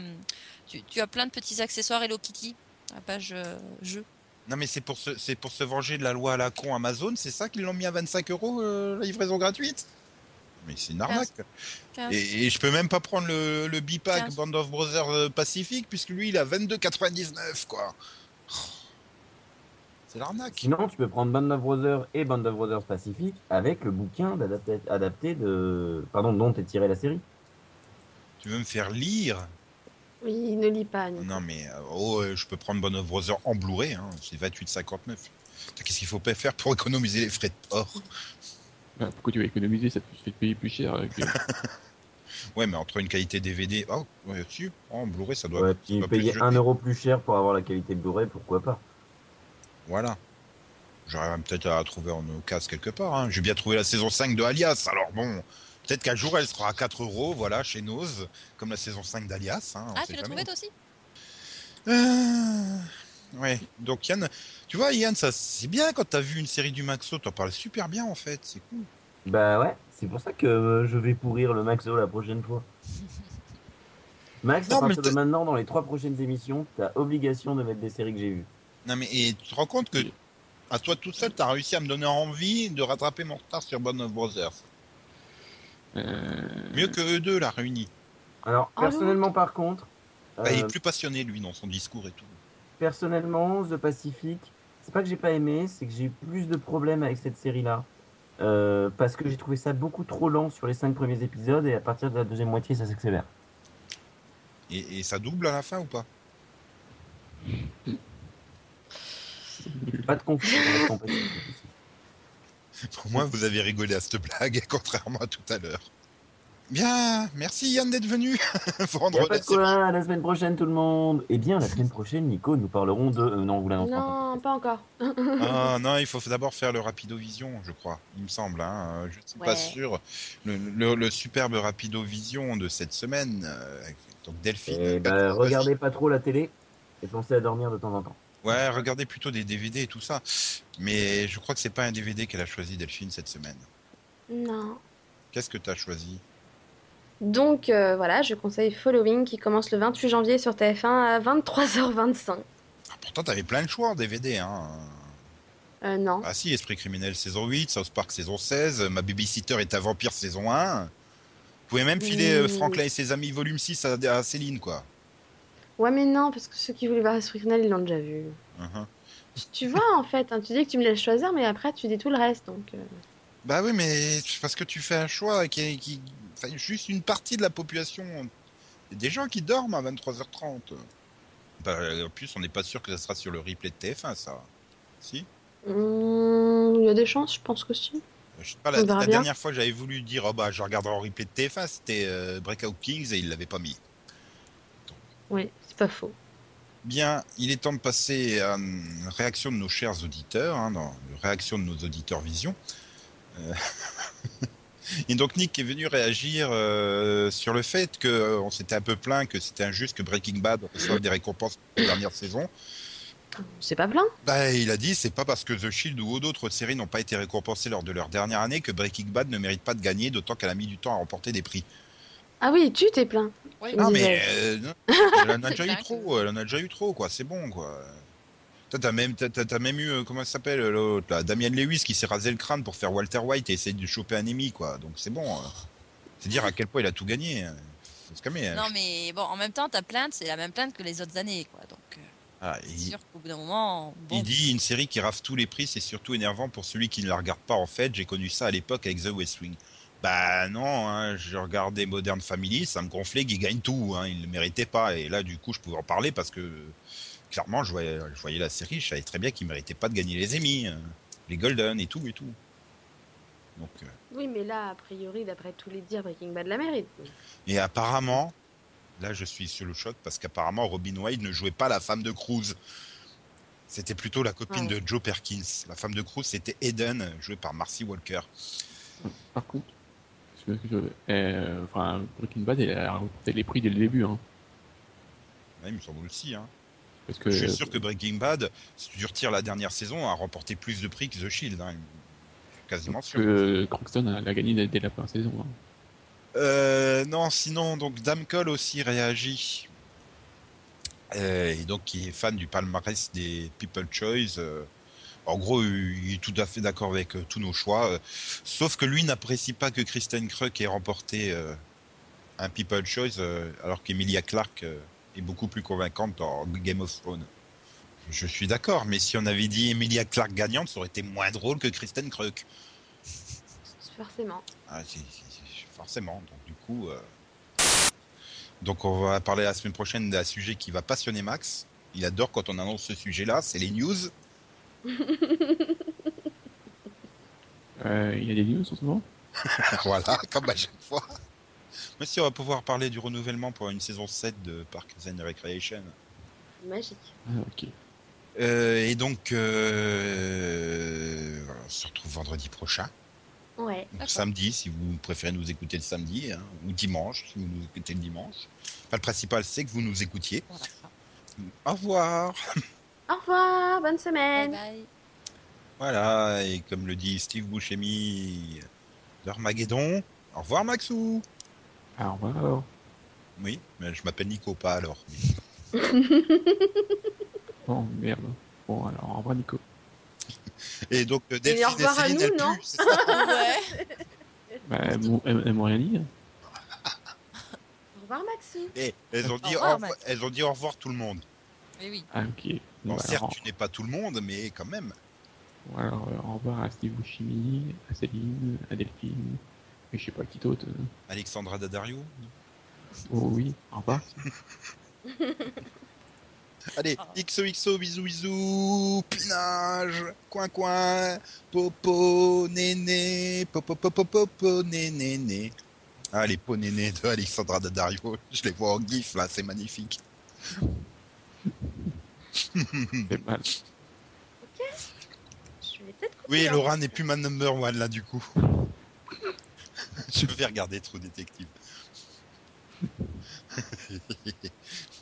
tu, tu as plein de petits accessoires Hello Kitty. À la page euh, jeu. Non mais c'est pour se c'est pour se venger de la loi à la con Amazon, c'est ça qu'ils l'ont mis à 25 euros euh, la livraison gratuite? Mais c'est une arnaque. 15. Et, et je peux même pas prendre le, le bipack 15. Band of Brothers Pacific puisque lui il a 22,99 quoi. C'est l'arnaque. Sinon, tu peux prendre Band of Brothers et Band of Brothers Pacific avec le bouquin adapté de. Pardon, dont est tirée la série. Tu veux me faire lire? Oui, ne lis pas. Nico. Non mais euh, oh, euh, je peux prendre Band of Brothers en Blu-ray, hein, c'est 28,59. Putain, Qu'est-ce qu'il faut pas faire pour économiser les frais de port? Bah, Pourquoi tu vas économiser? Ça te fait payer plus cher. euh, que- Ouais, mais entre une qualité DVD, oh, ouais, si, oh, en Blu-ray ça doit. Ouais, puis payer se 1 jeter. euro plus cher pour avoir la qualité Blu-ray, pourquoi pas? Voilà. J'aurais peut-être à la trouver en occasion quelque part. Hein. J'ai bien trouvé la saison 5 de Alias, alors bon, peut-être qu'un jour elle sera à 4 euros, voilà, chez Nose, comme la saison 5 d'Alias. Hein, Ah, tu l'as jamais. trouvé toi aussi? Euh, Ouais, donc Yann, tu vois Yann, ça c'est bien quand t'as vu une série du Maxo, t'en parles super bien en fait, c'est cool. Bah ouais, c'est pour ça que euh, je vais pourrir le Maxo la prochaine fois. Max, Non, à partir de maintenant, dans les trois prochaines émissions, t'as obligation de mettre des séries que j'ai vues. Non mais et tu te rends compte que à toi tout seul, t'as réussi à me donner envie de rattraper mon retard sur Band of Brothers. Euh, Mieux que eux deux là réunis. Alors, Ah, personnellement, par contre, Bah, il euh, est plus passionné lui dans son discours et tout. personnellement, The Pacific, c'est pas que j'ai pas aimé, c'est que j'ai eu plus de problèmes avec cette série-là. Euh, parce que j'ai trouvé ça beaucoup trop lent sur les cinq premiers épisodes et à partir de la deuxième moitié, ça s'accélère. Et, et ça double à la fin ou pas? Pas de conflit. on reste en Pacific. Pour moi, vous avez rigolé à cette blague, contrairement à tout à l'heure. Bien, merci Yann d'être venu vendre pas la de quoi, à la semaine prochaine tout le monde. Eh bien, la semaine prochaine, Nico, nous parlerons de... euh, non, vous l'annoncez pas. Non, pas encore. Ah non, il faut d'abord faire le Rapido-Vision, je crois. Il me semble, hein. Je ne suis pas sûr. Le, le- le superbe Rapido-Vision de cette semaine, euh, donc Delphine. Ben, regardez pas trop la télé et pensez à dormir de temps en temps. Ouais, regardez plutôt des DVD et tout ça. Mais je crois que c'est pas un DVD qu'elle a choisi, Delphine, cette semaine. Non. Qu'est-ce que tu as choisi? Donc euh, voilà, je conseille Following qui commence le 28 janvier sur TF1 à 23h25. ah, Pourtant, t'avais plein de choix en DVD, hein. Euh, non. Ah si, Esprit criminel saison 8, South Park saison 16, Ma babysitter est un vampire saison 1. Vous pouvez même filer Mmh. Franklin et ses amis volume 6 à, à Céline, quoi. Ouais, mais non, parce que ceux qui voulaient voir Esprit criminel, ils l'ont déjà vu. Mhm. Tu, tu vois, en fait, hein, tu dis que tu me laisses choisir, mais après, tu dis tout le reste, donc... euh, Bah oui, mais parce que tu fais un choix qui, qui... Enfin, juste une partie de la population. Il y a des gens qui dorment à 23h30. Bah, en plus, on n'est pas sûr que ça sera sur le replay de TF1, ça. Si? Hum, Il y a des chances, je pense que si. Je sais pas, la, dernière fois que j'avais voulu dire, oh bah, je regarderai en replay de TF1, c'était euh, Breakout Kings et il l'avait pas mis. Oui, pas faux. Bien, il est temps de passer à une réaction de nos chers auditeurs, hein, une réaction de nos auditeurs vision. Euh, Et donc Nick est venu réagir euh, sur le fait que euh, s'était un peu plaint que c'était injuste que Breaking Bad reçoive des récompenses pour la dernière saison. C'est pas plein. Bah, il a dit c'est pas parce que The Shield ou d'autres séries n'ont pas été récompensées lors de leur dernière année que Breaking Bad ne mérite pas de gagner, d'autant qu'elle a mis du temps à remporter des prix. Ah oui, tu t'es plaint. Oui, Non mais euh, non, elle en a déjà eu trop, elle en a déjà eu trop quoi, c'est bon quoi. T'as même, t'as, t'as- t'as même eu, euh, comment ça s'appelle l'autre là, Damien Lewis qui s'est rasé le crâne pour faire Walter White et essayer de choper un Emmy quoi. Donc c'est bon. euh. C'est dire à quel point il a tout gagné. hein. Faut se calmer. hein. Non, mais bon, en même temps, ta plainte, c'est la même plainte que les autres années, quoi. Donc, euh, Ah, c'est il, sûr qu'au bout d'un moment, bon. il dit une série qui rafle tous les prix, c'est surtout énervant pour celui qui ne la regarde pas en fait. J'ai connu ça à l'époque avec The West Wing. Bah non, hein, je regardais Modern Family, ça me gonflait qu'il gagne tout, hein, il ne le méritait pas. Et là, du coup, je pouvais en parler parce que clairement, je voyais, je voyais la série, je savais très bien qu'il méritait pas de gagner les Emmy, hein, les Golden et tout et tout. Donc, euh, Oui, mais là, a priori, d'après tous les dires, Breaking Bad la mérite. et apparemment, là, je suis sur le choc parce qu'apparemment, Robin White ne jouait pas la femme de Cruz. C'était plutôt la copine Ah de Joe Perkins. La femme de Cruz, c'était Eden, jouée par Marcy Walker. Par contre, je- euh, enfin, Breaking Bad, a remporté les prix dès le début. Hein, Ouais, il me semble aussi. Hein. parce que, Je suis sûr que Breaking Bad, si tu retires la dernière saison, a remporté plus de prix que The Shield. Hein. Je suis quasiment sûr. que Crockston a, gagné dès, dès la première saison. hein. Euh, non, sinon, donc Dame Cole aussi réagit. Euh, et donc, qui est fan du palmarès des People Choice. En gros, il est tout à fait d'accord avec euh, tous nos choix. euh, sauf que lui n'apprécie pas que Kristen Krug ait remporté euh, un People Choice, alors qu'Emilia Clarke est beaucoup plus convaincante dans Game of Thrones. Je suis d'accord, mais si on avait dit Emilia Clarke gagnante, ça aurait été moins drôle que Kristen Krug. Forcément. Ah, c'est- forcément. Donc du coup, euh, donc on va parler la semaine prochaine d'un sujet qui va passionner Max. Il adore quand on annonce ce sujet-là, c'est les news. Euh, il y a des news en ce moment voilà, comme à chaque fois. Mais si on va pouvoir parler du renouvellement pour une saison 7 de Parks and Recreation. Magique. Ah, ok. Euh, et donc, euh, on se retrouve vendredi prochain. Ouais. Donc, samedi, si vous préférez nous écouter le samedi, hein, ou dimanche, si vous nous écoutez le dimanche. Enfin, le principal, c'est que vous nous écoutiez. Voilà. Au revoir. Au revoir, bonne Bye semaine. bye. Voilà, et comme le dit Steve Buscemi, l'Armageddon. Au revoir Maxou. Au revoir. Oui, mais je m'appelle Nico, pas alors. Bon, merde. Bon, alors, au revoir Nico. Et donc euh, Et Delphine au revoir à nous, elle non pue, c'est ça Ouais. Bah, elles m'ont rien dit. Au revoir, Maxou. Et elles ont, dit Au revoir, au revoir- Max. elles ont dit au revoir tout le monde. Mais oui. Ah, ok. Bon, Bon, certes, alors, tu n'es pas tout le monde, mais quand même. bon, alors, euh, au revoir à Steve Buscemi, à Céline, à Delphine, et je sais pas qui d'autre. euh. Alexandra Daddario. Oh oui, au revoir. Allez. XOXO, bisous bisous, pinage, coin coin, popo, néné, popo popo popo, néné, né. Ah, les pots nénés de Alexandra Daddario, je les vois en gif là, c'est magnifique. C'est mal. Je vais peut-être couper, Oui, hein. Laura n'est plus ma number one là du coup. je vais regarder True Detective.